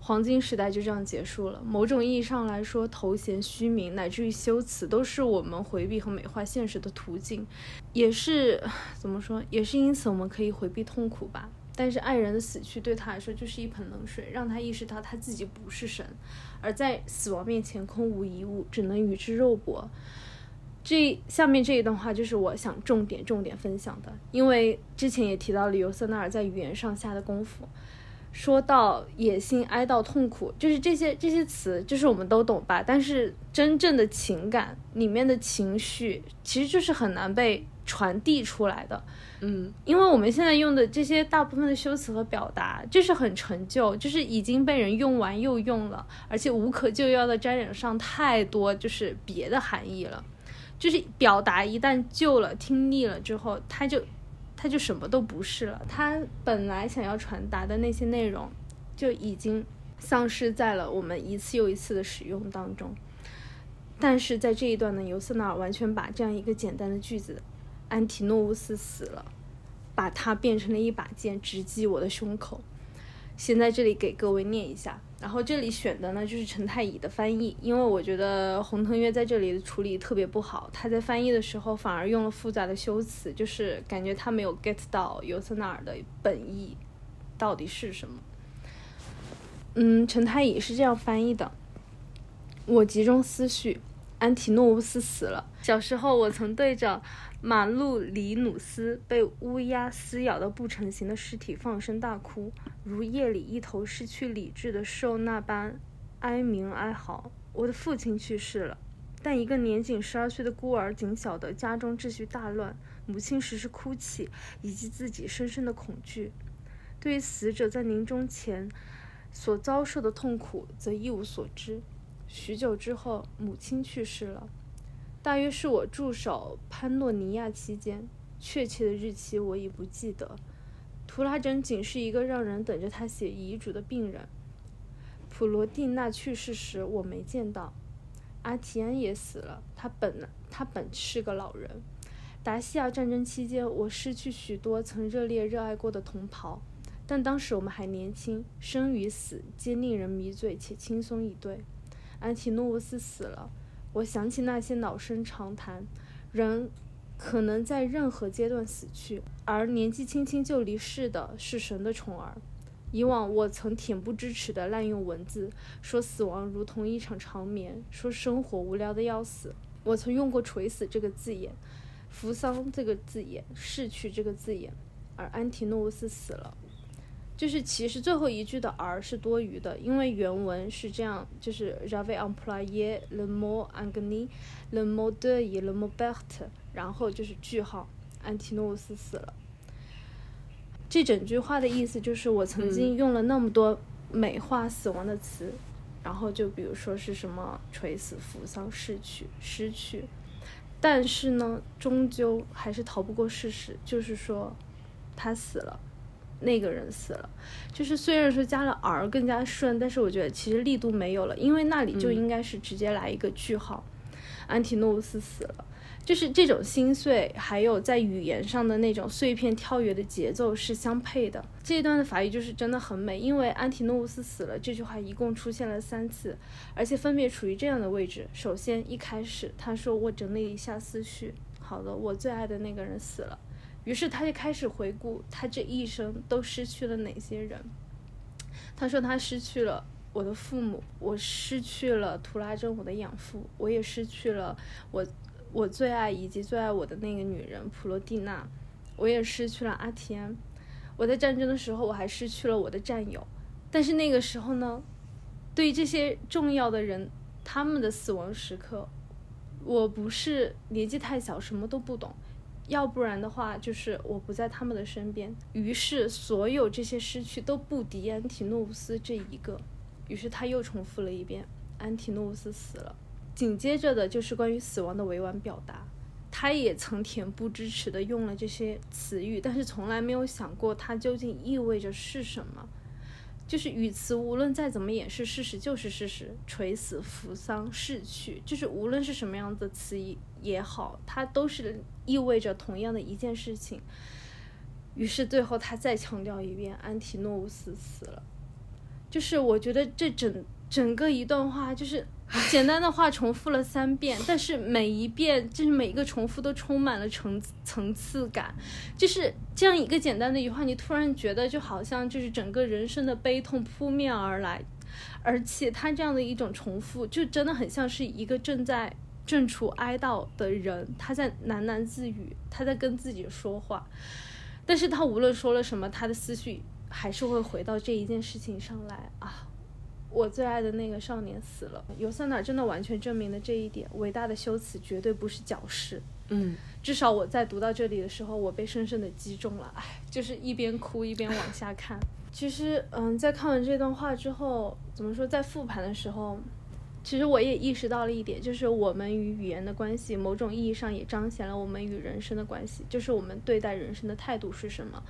黄金时代就这样结束了。某种意义上来说，头衔、虚名乃至于修辞，都是我们回避和美化现实的途径，也是怎么说？也是因此我们可以回避痛苦吧。但是爱人的死去对他来说就是一盆冷水，让他意识到他自己不是神。而在死亡面前，空无一物，只能与之肉搏。这下面这一段话就是我想重点重点分享的，因为之前也提到了尤瑟纳尔在语言上下的功夫。说到野心、哀悼、痛苦，就是这些这些词，就是我们都懂吧？但是真正的情感里面的情绪，其实就是很难被传递出来的。嗯，因为我们现在用的这些大部分的修辞和表达，就是很陈旧，就是已经被人用完又用了，而且无可救药的沾染上太多就是别的含义了。就是表达一旦旧了、听腻了之后，它就它就什么都不是了。它本来想要传达的那些内容，就已经丧失在了我们一次又一次的使用当中。但是在这一段呢，尤瑟纳尔完全把这样一个简单的句子。安提诺乌斯死了，把它变成了一把剑，直击我的胸口。先在这里给各位念一下，然后这里选的呢就是陈太乙的翻译，因为我觉得洪腾岳在这里的处理特别不好，他在翻译的时候反而用了复杂的修辞，就是感觉他没有 get 到尤瑟纳尔的本意到底是什么。嗯，陈太乙是这样翻译的：我集中思绪，安提诺乌斯死了。小时候我曾对着。马路里努斯被乌鸦撕咬的不成形的尸体放声大哭，如夜里一头失去理智的兽那般哀鸣哀嚎。我的父亲去世了，但一个年仅十二岁的孤儿仅晓得家中秩序大乱，母亲时时哭泣，以及自己深深的恐惧。对于死者在临终前所遭受的痛苦，则一无所知。许久之后，母亲去世了。大约是我驻守潘诺尼亚期间，确切的日期我已不记得。图拉真仅是一个让人等着他写遗嘱的病人。普罗蒂娜去世时我没见到。阿提安也死了，他本他本是个老人。达西亚战争期间，我失去许多曾热烈热爱过的同袍，但当时我们还年轻，生与死皆令人迷醉且轻松以对。安提诺乌斯死了。我想起那些老生常谈，人可能在任何阶段死去，而年纪轻轻就离世的是神的宠儿。以往我曾恬不知耻地滥用文字，说死亡如同一场长眠，说生活无聊的要死。我曾用过“垂死”这个字眼，“扶桑”这个字眼，“逝去”这个字眼，而安提诺乌斯死了。就是其实最后一句的 r 是多余的，因为原文是这样，就是 j'avais employé le mot agni, le mot de et le mot berte，然后就是句号，安提诺乌斯死了。这整句话的意思就是我曾经用了那么多美化死亡的词，然后就比如说是什么垂死、扶桑、逝去、失去，但是呢，终究还是逃不过事实，就是说他死了。那个人死了，就是虽然说加了 r 更加顺，但是我觉得其实力度没有了，因为那里就应该是直接来一个句号，安提诺乌斯死了。就是这种心碎，还有在语言上的那种碎片跳跃的节奏是相配的。这一段的法语就是真的很美，因为安提诺乌斯死了这句话一共出现了三次，而且分别处于这样的位置。首先一开始他说我整理一下思绪，好的，我最爱的那个人死了，于是他就开始回顾他这一生都失去了哪些人。他说他失去了我的父母，我失去了图拉真我的养父，我也失去了我。我最爱以及最爱我的那个女人普罗蒂娜，我也失去了阿提安。我在战争的时候，我还失去了我的战友。但是那个时候呢，对于这些重要的人，他们的死亡时刻，我不是年纪太小什么都不懂，要不然的话就是我不在他们的身边。于是所有这些失去都不敌安提诺乌斯这一个。于是他又重复了一遍：安提诺乌斯死了。紧接着的就是关于死亡的委婉表达，他也曾恬不知耻地用了这些词语，但是从来没有想过它究竟意味着是什么。就是语词无论再怎么掩饰，事实就是事实。垂死、扶桑、逝去，就是无论是什么样的词也好，它都是意味着同样的一件事情。于是最后他再强调一遍：安提诺乌斯死了。就是我觉得这整整个一段话就是。简单的话重复了三遍，但是每一遍就是每一个重复都充满了层层次感，就是这样一个简单的一句话，你突然觉得就好像就是整个人生的悲痛扑面而来，而且他这样的一种重复，就真的很像是一个正在正处哀悼的人，他在喃喃自语，他在跟自己说话，但是他无论说了什么，他的思绪还是会回到这一件事情上来啊。我最爱的那个少年死了，尤塞纳真的完全证明了这一点。伟大的修辞绝对不是矫饰。嗯，至少我在读到这里的时候，我被深深的击中了。唉，就是一边哭一边往下看。其实，嗯，在看完这段话之后，怎么说，在复盘的时候，其实我也意识到了一点，就是我们与语言的关系，某种意义上也彰显了我们与人生的关系，就是我们对待人生的态度是什么。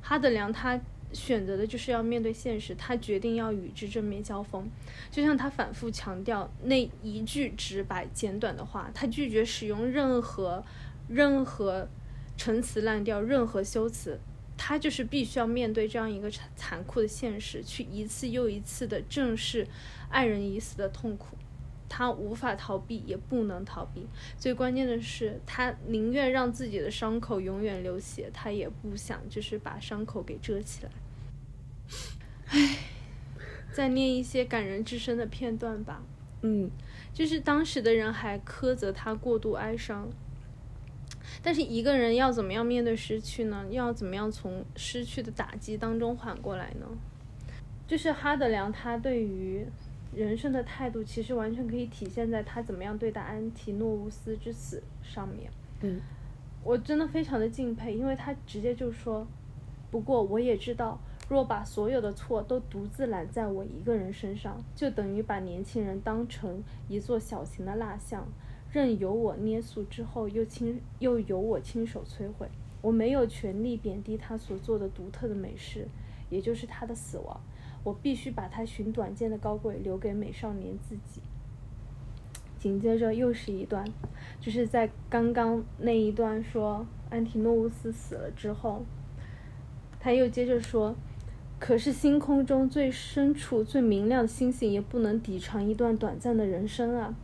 哈德良他。选择的就是要面对现实，他决定要与之正面交锋。就像他反复强调那一句直白简短的话，他拒绝使用任何任何陈词滥调、任何修辞，他就是必须要面对这样一个残残酷的现实，去一次又一次的正视爱人已死的痛苦。他无法逃避，也不能逃避。最关键的是，他宁愿让自己的伤口永远流血，他也不想就是把伤口给遮起来。唉，再念一些感人至深的片段吧。嗯，就是当时的人还苛责他过度哀伤，但是一个人要怎么样面对失去呢？要怎么样从失去的打击当中缓过来呢？就是哈德良他对于人生的态度，其实完全可以体现在他怎么样对待安提诺乌斯之死上面。嗯，我真的非常的敬佩，因为他直接就说：“不过我也知道。”若把所有的错都独自揽在我一个人身上，就等于把年轻人当成一座小型的蜡像，任由我捏塑之后又亲又由我亲手摧毁。我没有权利贬低他所做的独特的美事，也就是他的死亡。我必须把他寻短见的高贵留给美少年自己。紧接着又是一段，就是在刚刚那一段说安提诺乌斯死了之后，他又接着说。可是星空中最深处、最明亮的星星也不能抵偿一段短暂的人生啊！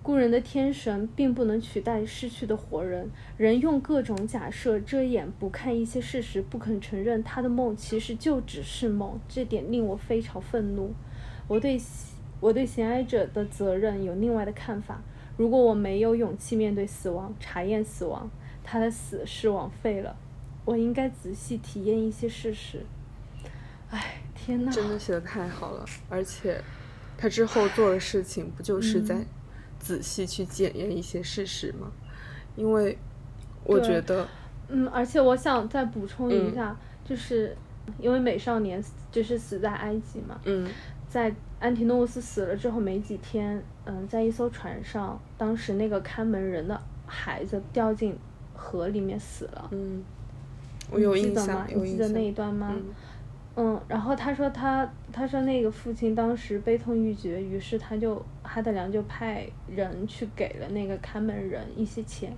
故人的天神并不能取代逝去的活人。人用各种假设遮掩、不看一些事实，不肯承认他的梦其实就只是梦，这点令我非常愤怒。我对我对嫌爱者的责任有另外的看法。如果我没有勇气面对死亡、查验死亡，他的死是枉费了。我应该仔细体验一些事实。哎，天呐！真的写的太好了，而且他之后做的事情不就是在仔细去检验一些事实吗？因为我觉得，嗯，而且我想再补充一下，就是因为美少年就是死在埃及嘛，嗯，在安提诺乌斯死了之后没几天，嗯，在一艘船上，当时那个看门人的孩子掉进河里面死了，嗯，我有印象，你记得那一段吗？嗯，然后他说他他说那个父亲当时悲痛欲绝，于是他就哈德良就派人去给了那个看门人一些钱，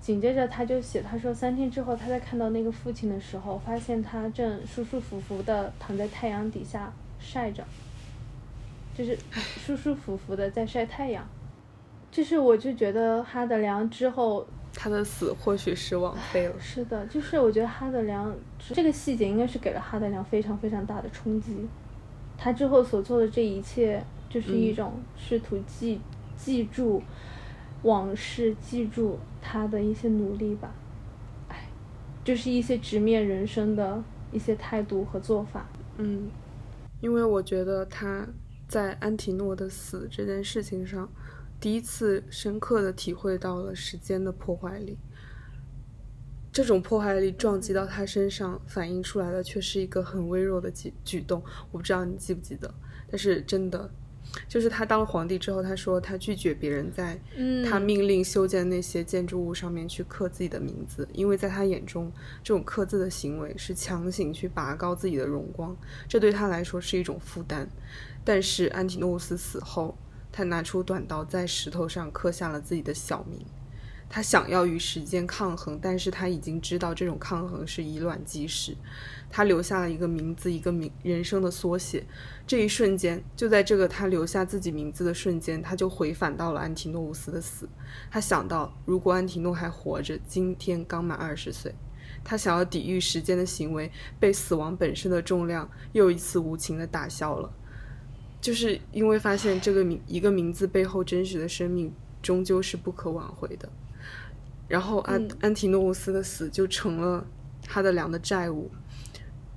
紧接着他就写，他说三天之后，他在看到那个父亲的时候，发现他正舒舒服服的躺在太阳底下晒着，就是舒舒服服的在晒太阳。就是我就觉得哈德良之后，他的死或许是枉费了。是的，就是我觉得哈德良这个细节应该是给了哈德良非常非常大的冲击。他之后所做的这一切，就是一种试图记记住。往事，记住他的一些努力吧，哎，就是一些直面人生的一些态度和做法。嗯，因为我觉得他在安提诺的死这件事情上，第一次深刻的体会到了时间的破坏力。这种破坏力撞击到他身上，反映出来的却是一个很微弱的举举动。我不知道你记不记得，但是真的。就是他当了皇帝之后，他说他拒绝别人在他命令修建那些建筑物上面去刻自己的名字，因为在他眼中，这种刻字的行为是强行去拔高自己的荣光，这对他来说是一种负担。但是安提诺乌斯死后，他拿出短刀在石头上刻下了自己的小名。他想要与时间抗衡，但是他已经知道这种抗衡是以卵击石。他留下了一个名字，一个名人生的缩写。这一瞬间，就在这个他留下自己名字的瞬间，他就回返到了安提诺乌斯的死。他想到，如果安提诺还活着，今天刚满二十岁，他想要抵御时间的行为，被死亡本身的重量又一次无情的打消了。就是因为发现这个名一个名字背后真实的生命，终究是不可挽回的。然后安安提诺乌斯的死就成了哈德良的债务。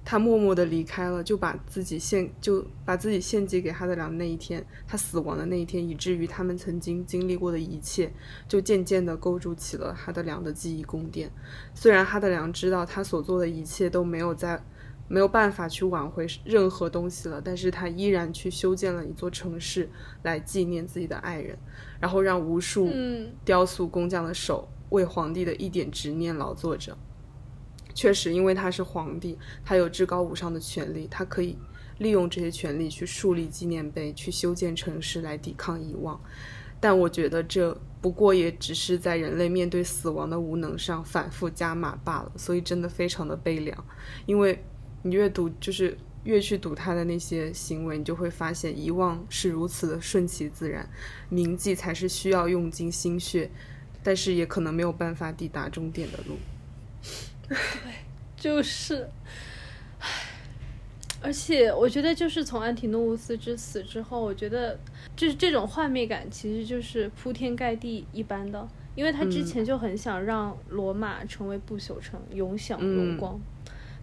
他默默地离开了，就把自己献就把自己献祭给哈德良那一天，他死亡的那一天，以至于他们曾经经历过的一切，就渐渐地构筑起了哈德良的记忆宫殿。虽然哈德良知道他所做的一切都没有在没有办法去挽回任何东西了，但是他依然去修建了一座城市来纪念自己的爱人，然后让无数雕塑工匠的手为皇帝的一点执念劳作着。确实，因为他是皇帝，他有至高无上的权利，他可以利用这些权利去树立纪念碑，去修建城市来抵抗遗忘。但我觉得这不过也只是在人类面对死亡的无能上反复加码罢了。所以真的非常的悲凉。因为你越读，就是越去读他的那些行为，你就会发现遗忘是如此的顺其自然，铭记才是需要用尽心血，但是也可能没有办法抵达终点的路。对，就是，而且我觉得，就是从安提诺乌斯之死之后，我觉得就是这种幻灭感，其实就是铺天盖地一般的。因为他之前就很想让罗马成为不朽城，永享荣光，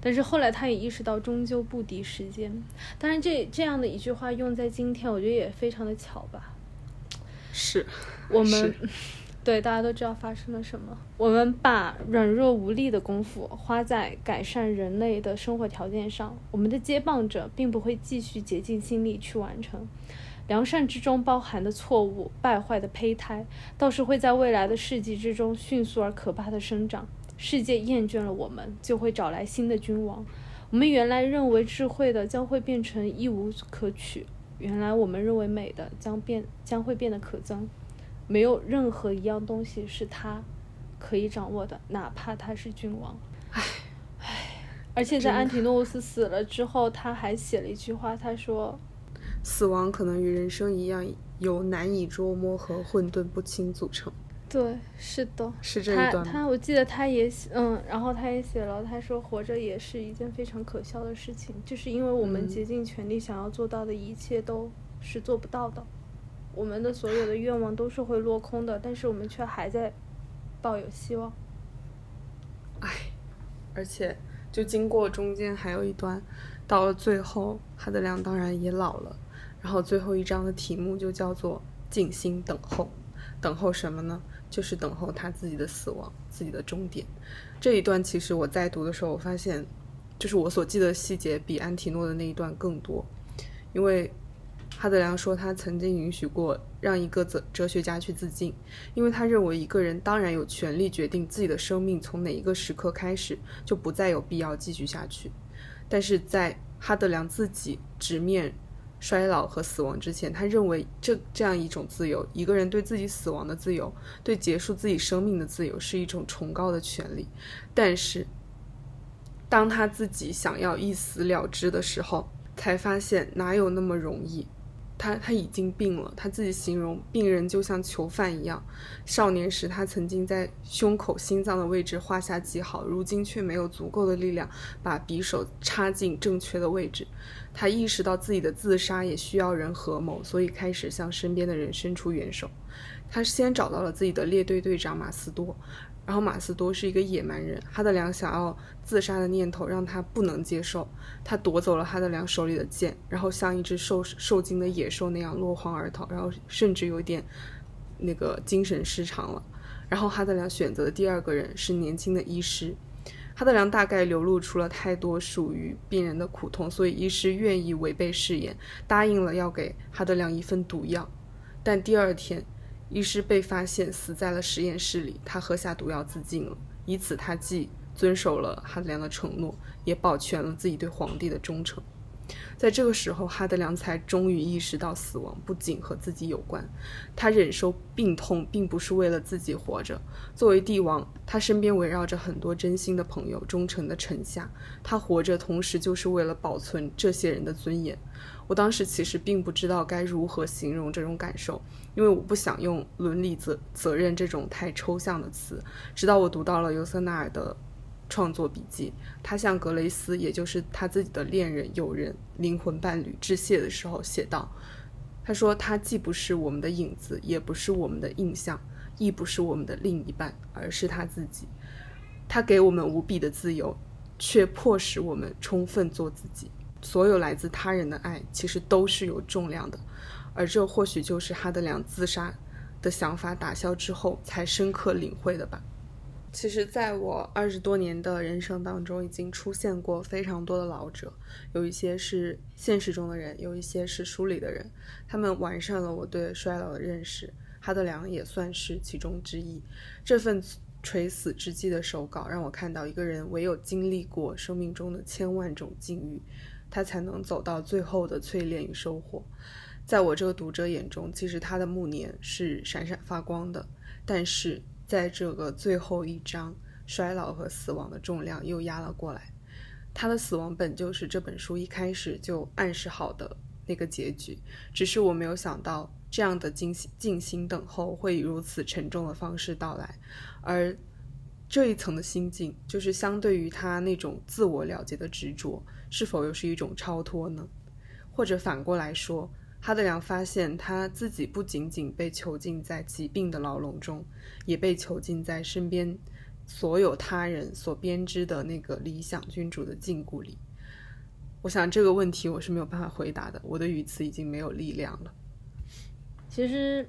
但是后来他也意识到，终究不敌时间。当然，这这样的一句话用在今天，我觉得也非常的巧吧。是，我们。对，大家都知道发生了什么。我们把软弱无力的功夫花在改善人类的生活条件上，我们的接棒者并不会继续竭尽心力去完成。良善之中包含的错误、败坏的胚胎，倒是会在未来的世纪之中迅速而可怕的生长。世界厌倦了我们，就会找来新的君王。我们原来认为智慧的，将会变成一无可取；原来我们认为美的，将变将会变得可憎。没有任何一样东西是他可以掌握的，哪怕他是君王。唉，唉，而且在安提诺乌斯死了之后，他还写了一句话，他说：“死亡可能与人生一样，由难以捉摸和混沌不清组成。”对，是的，是这一段。他他，我记得他也写，嗯，然后他也写了，他说：“活着也是一件非常可笑的事情，就是因为我们竭尽全力想要做到的一切都是做不到的。”我们的所有的愿望都是会落空的，但是我们却还在抱有希望。唉，而且就经过中间还有一段，到了最后，哈德良当然也老了。然后最后一章的题目就叫做“静心等候”，等候什么呢？就是等候他自己的死亡，自己的终点。这一段其实我在读的时候，我发现，就是我所记得细节比安提诺的那一段更多，因为。哈德良说，他曾经允许过让一个哲哲学家去自尽，因为他认为一个人当然有权利决定自己的生命从哪一个时刻开始就不再有必要继续下去。但是在哈德良自己直面衰老和死亡之前，他认为这这样一种自由，一个人对自己死亡的自由，对结束自己生命的自由，是一种崇高的权利。但是，当他自己想要一死了之的时候，才发现哪有那么容易。他他已经病了，他自己形容病人就像囚犯一样。少年时，他曾经在胸口、心脏的位置画下记号，如今却没有足够的力量把匕首插进正确的位置。他意识到自己的自杀也需要人合谋，所以开始向身边的人伸出援手。他先找到了自己的列队队长马斯多。然后马斯多是一个野蛮人，哈德良想要自杀的念头让他不能接受，他夺走了哈德良手里的剑，然后像一只受受惊的野兽那样落荒而逃，然后甚至有点那个精神失常了。然后哈德良选择的第二个人是年轻的医师，哈德良大概流露出了太多属于病人的苦痛，所以医师愿意违背誓言，答应了要给哈德良一份毒药，但第二天。医师被发现死在了实验室里，他喝下毒药自尽了。以此，他既遵守了哈德良的承诺，也保全了自己对皇帝的忠诚。在这个时候，哈德良才终于意识到，死亡不仅和自己有关。他忍受病痛，并不是为了自己活着。作为帝王，他身边围绕着很多真心的朋友、忠诚的臣下。他活着，同时就是为了保存这些人的尊严。我当时其实并不知道该如何形容这种感受，因为我不想用伦理责责任这种太抽象的词。直到我读到了尤瑟纳尔的创作笔记，他向格雷斯，也就是他自己的恋人、友人、灵魂伴侣致谢的时候写道：“他说，他既不是我们的影子，也不是我们的印象，亦不是我们的另一半，而是他自己。他给我们无比的自由，却迫使我们充分做自己。”所有来自他人的爱，其实都是有重量的，而这或许就是哈德良自杀的想法打消之后才深刻领会的吧。其实，在我二十多年的人生当中，已经出现过非常多的老者，有一些是现实中的人，有一些是书里的人，他们完善了我对衰老的认识。哈德良也算是其中之一。这份垂死之际的手稿，让我看到一个人唯有经历过生命中的千万种境遇。他才能走到最后的淬炼与收获。在我这个读者眼中，其实他的暮年是闪闪发光的。但是在这个最后一章，衰老和死亡的重量又压了过来。他的死亡本就是这本书一开始就暗示好的那个结局，只是我没有想到这样的静心静心等候会以如此沉重的方式到来。而这一层的心境，就是相对于他那种自我了结的执着。是否又是一种超脱呢？或者反过来说，哈德良发现他自己不仅仅被囚禁在疾病的牢笼中，也被囚禁在身边所有他人所编织的那个理想君主的禁锢里。我想这个问题我是没有办法回答的，我的语词已经没有力量了。其实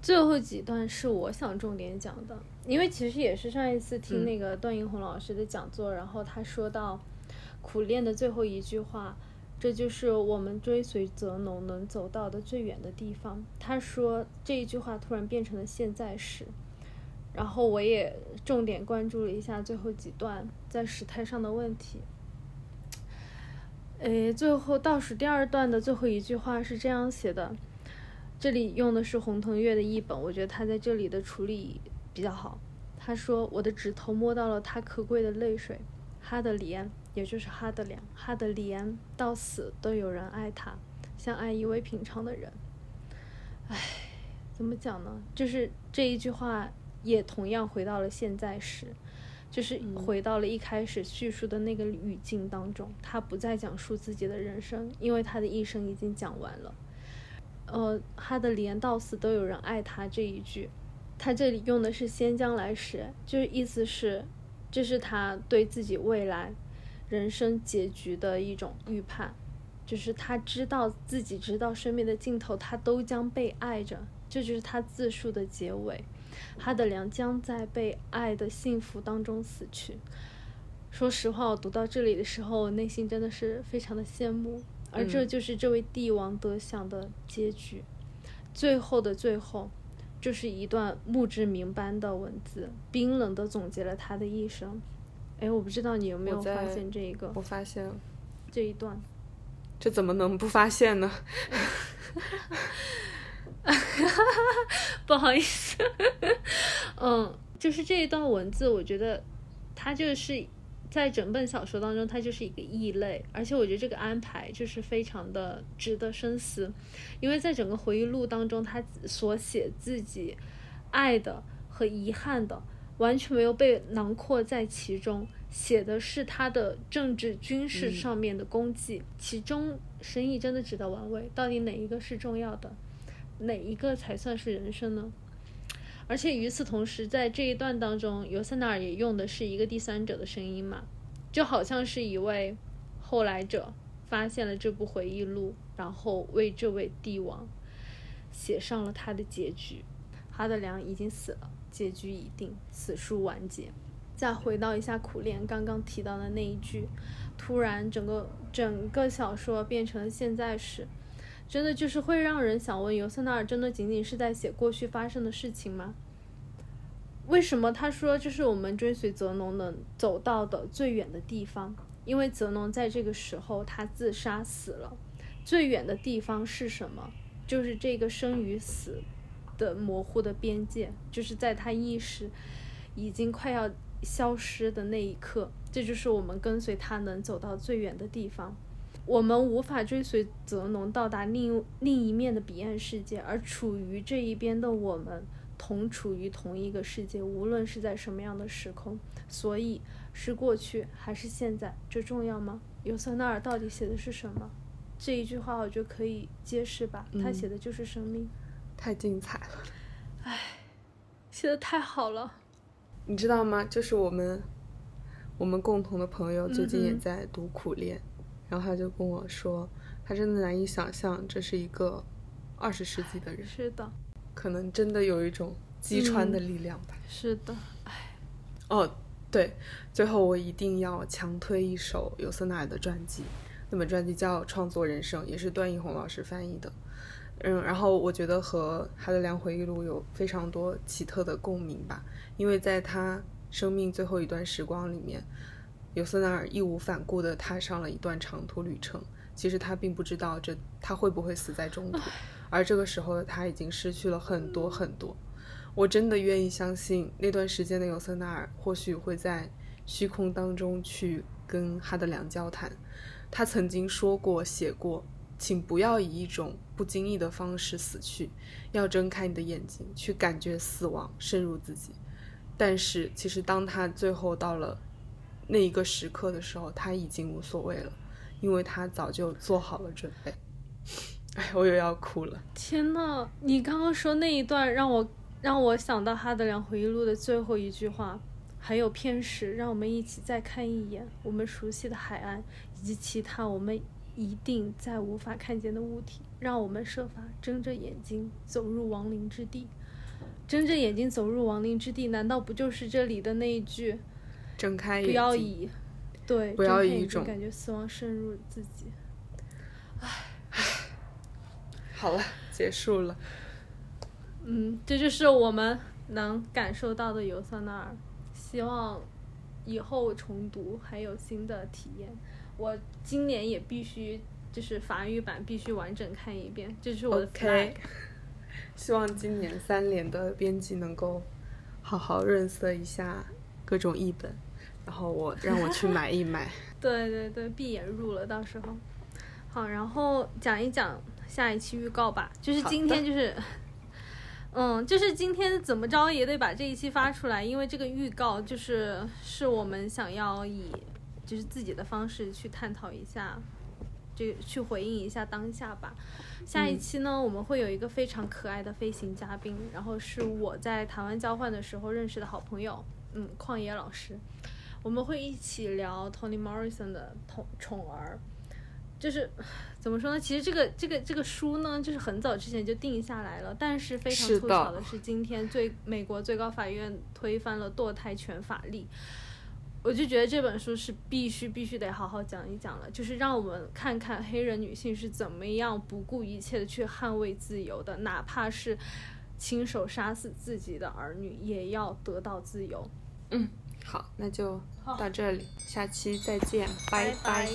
最后几段是我想重点讲的，因为其实也是上一次听那个段奕宏老师的讲座，然后他说到。苦练的最后一句话，这就是我们追随泽农能走到的最远的地方。他说这一句话突然变成了现在时，然后我也重点关注了一下最后几段在时态上的问题。诶，最后倒数第二段的最后一句话是这样写的，这里用的是洪腾月的译本，我觉得他在这里的处理比较好。他说我的指头摸到了他可贵的泪水，哈德里安。也就是哈德良，哈德里安到死都有人爱他，像爱一位平常的人。唉，怎么讲呢？就是这一句话也同样回到了现在时，就是回到了一开始叙述的那个语境当中。他不再讲述自己的人生，因为他的一生已经讲完了。呃，哈德里安到死都有人爱他这一句，他这里用的是先将来时，就是意思是，这是他对自己未来。人生结局的一种预判，就是他知道自己直到生命的尽头，他都将被爱着，这就是他自述的结尾。哈德良将在被爱的幸福当中死去。说实话，我读到这里的时候，内心真的是非常的羡慕。而这就是这位帝王得享的结局。最后的最后，就是一段墓志铭般的文字，冰冷的总结了他的一生。哎，我不知道你有没有发现这一个？我发现了这一段。这怎么能不发现呢？不好意思，嗯，就是这一段文字，我觉得它就是在整本小说当中，它就是一个异类，而且我觉得这个安排就是非常的值得深思，因为在整个回忆录当中，他所写自己爱的和遗憾的，完全没有被囊括在其中，写的是他的政治军事上面的功绩，其中深意真的值得玩味，到底哪一个是重要的？哪一个才算是人生呢？而且与此同时，在这一段当中，尤塞纳尔也用的是一个第三者的声音嘛，就好像是一位后来者发现了这部回忆录，然后为这位帝王写上了他的结局。哈德良已经死了，结局已定，此书完结。再回到一下苦练刚刚提到的那一句，突然整个整个小说变成了现在时。真的就是会让人想问：尤瑟纳尔真的仅仅是在写过去发生的事情吗？为什么他说这是我们追随泽农能走到的最远的地方？因为泽农在这个时候他自杀死了。最远的地方是什么？就是这个生与死的模糊的边界，就是在他意识已经快要消失的那一刻，这就是我们跟随他能走到最远的地方。我们无法追随泽农到达另另一面的彼岸世界，而处于这一边的我们同处于同一个世界，无论是在什么样的时空。所以，是过去还是现在，这重要吗？尤瑟纳尔到底写的是什么？这一句话我觉得可以揭示吧，他写的就是生命。太精彩了，唉，写的太好了。你知道吗？就是我们我们共同的朋友最近也在读苦练。然后他就跟我说，他真的难以想象这是一个二十世纪的人。是的，可能真的有一种击穿的力量吧。是的，唉。哦，对，最后我一定要强推一首尤瑟纳尔的传记，那本传记叫《创作人生》，也是段奕宏老师翻译的。嗯，然后我觉得和《哈德良回忆录》有非常多奇特的共鸣吧，因为在他生命最后一段时光里面。尤瑟纳尔义无反顾地踏上了一段长途旅程。其实他并不知道这他会不会死在中途，而这个时候的他已经失去了很多很多。我真的愿意相信那段时间的尤瑟纳尔或许会在虚空当中去跟哈德良交谈。他曾经说过、写过：“请不要以一种不经意的方式死去，要睁开你的眼睛，去感觉死亡渗入自己。”但是其实当他最后到了。那一个时刻的时候，他已经无所谓了，因为他早就做好了准备。哎，我又要哭了！天呐，你刚刚说那一段让我让我想到《哈德良回忆录》的最后一句话，还有片时，让我们一起再看一眼我们熟悉的海岸以及其他我们一定再无法看见的物体，让我们设法睁着眼睛走入亡灵之地。睁着眼睛走入亡灵之地，难道不就是这里的那一句？睁开眼睛，不要以对，不要以一种感觉死亡渗入自己。唉，好了，结束了。嗯，这就是我们能感受到的尤瑟纳尔。希望以后重读还有新的体验。我今年也必须就是法语版必须完整看一遍，这是我的 flag。希望今年三联的编辑能够好好润色一下各种译本。然后我让我去买一买，对对对，闭眼入了，到时候好，然后讲一讲下一期预告吧，就是今天就是，嗯，就是今天怎么着也得把这一期发出来，因为这个预告就是是我们想要以就是自己的方式去探讨一下，这去回应一下当下吧。下一期呢，我们会有一个非常可爱的飞行嘉宾，然后是我在台湾交换的时候认识的好朋友，嗯，旷野老师。我们会一起聊 Toni Morrison 的《宠宠儿》，就是怎么说呢？其实这个这个这个书呢，就是很早之前就定下来了，但是非常凑巧的是，今天最美国最高法院推翻了堕胎权法律，我就觉得这本书是必须必须得好好讲一讲了，就是让我们看看黑人女性是怎么样不顾一切的去捍卫自由的，哪怕是亲手杀死自己的儿女，也要得到自由。嗯。好，那就到这里，下期再见，拜拜。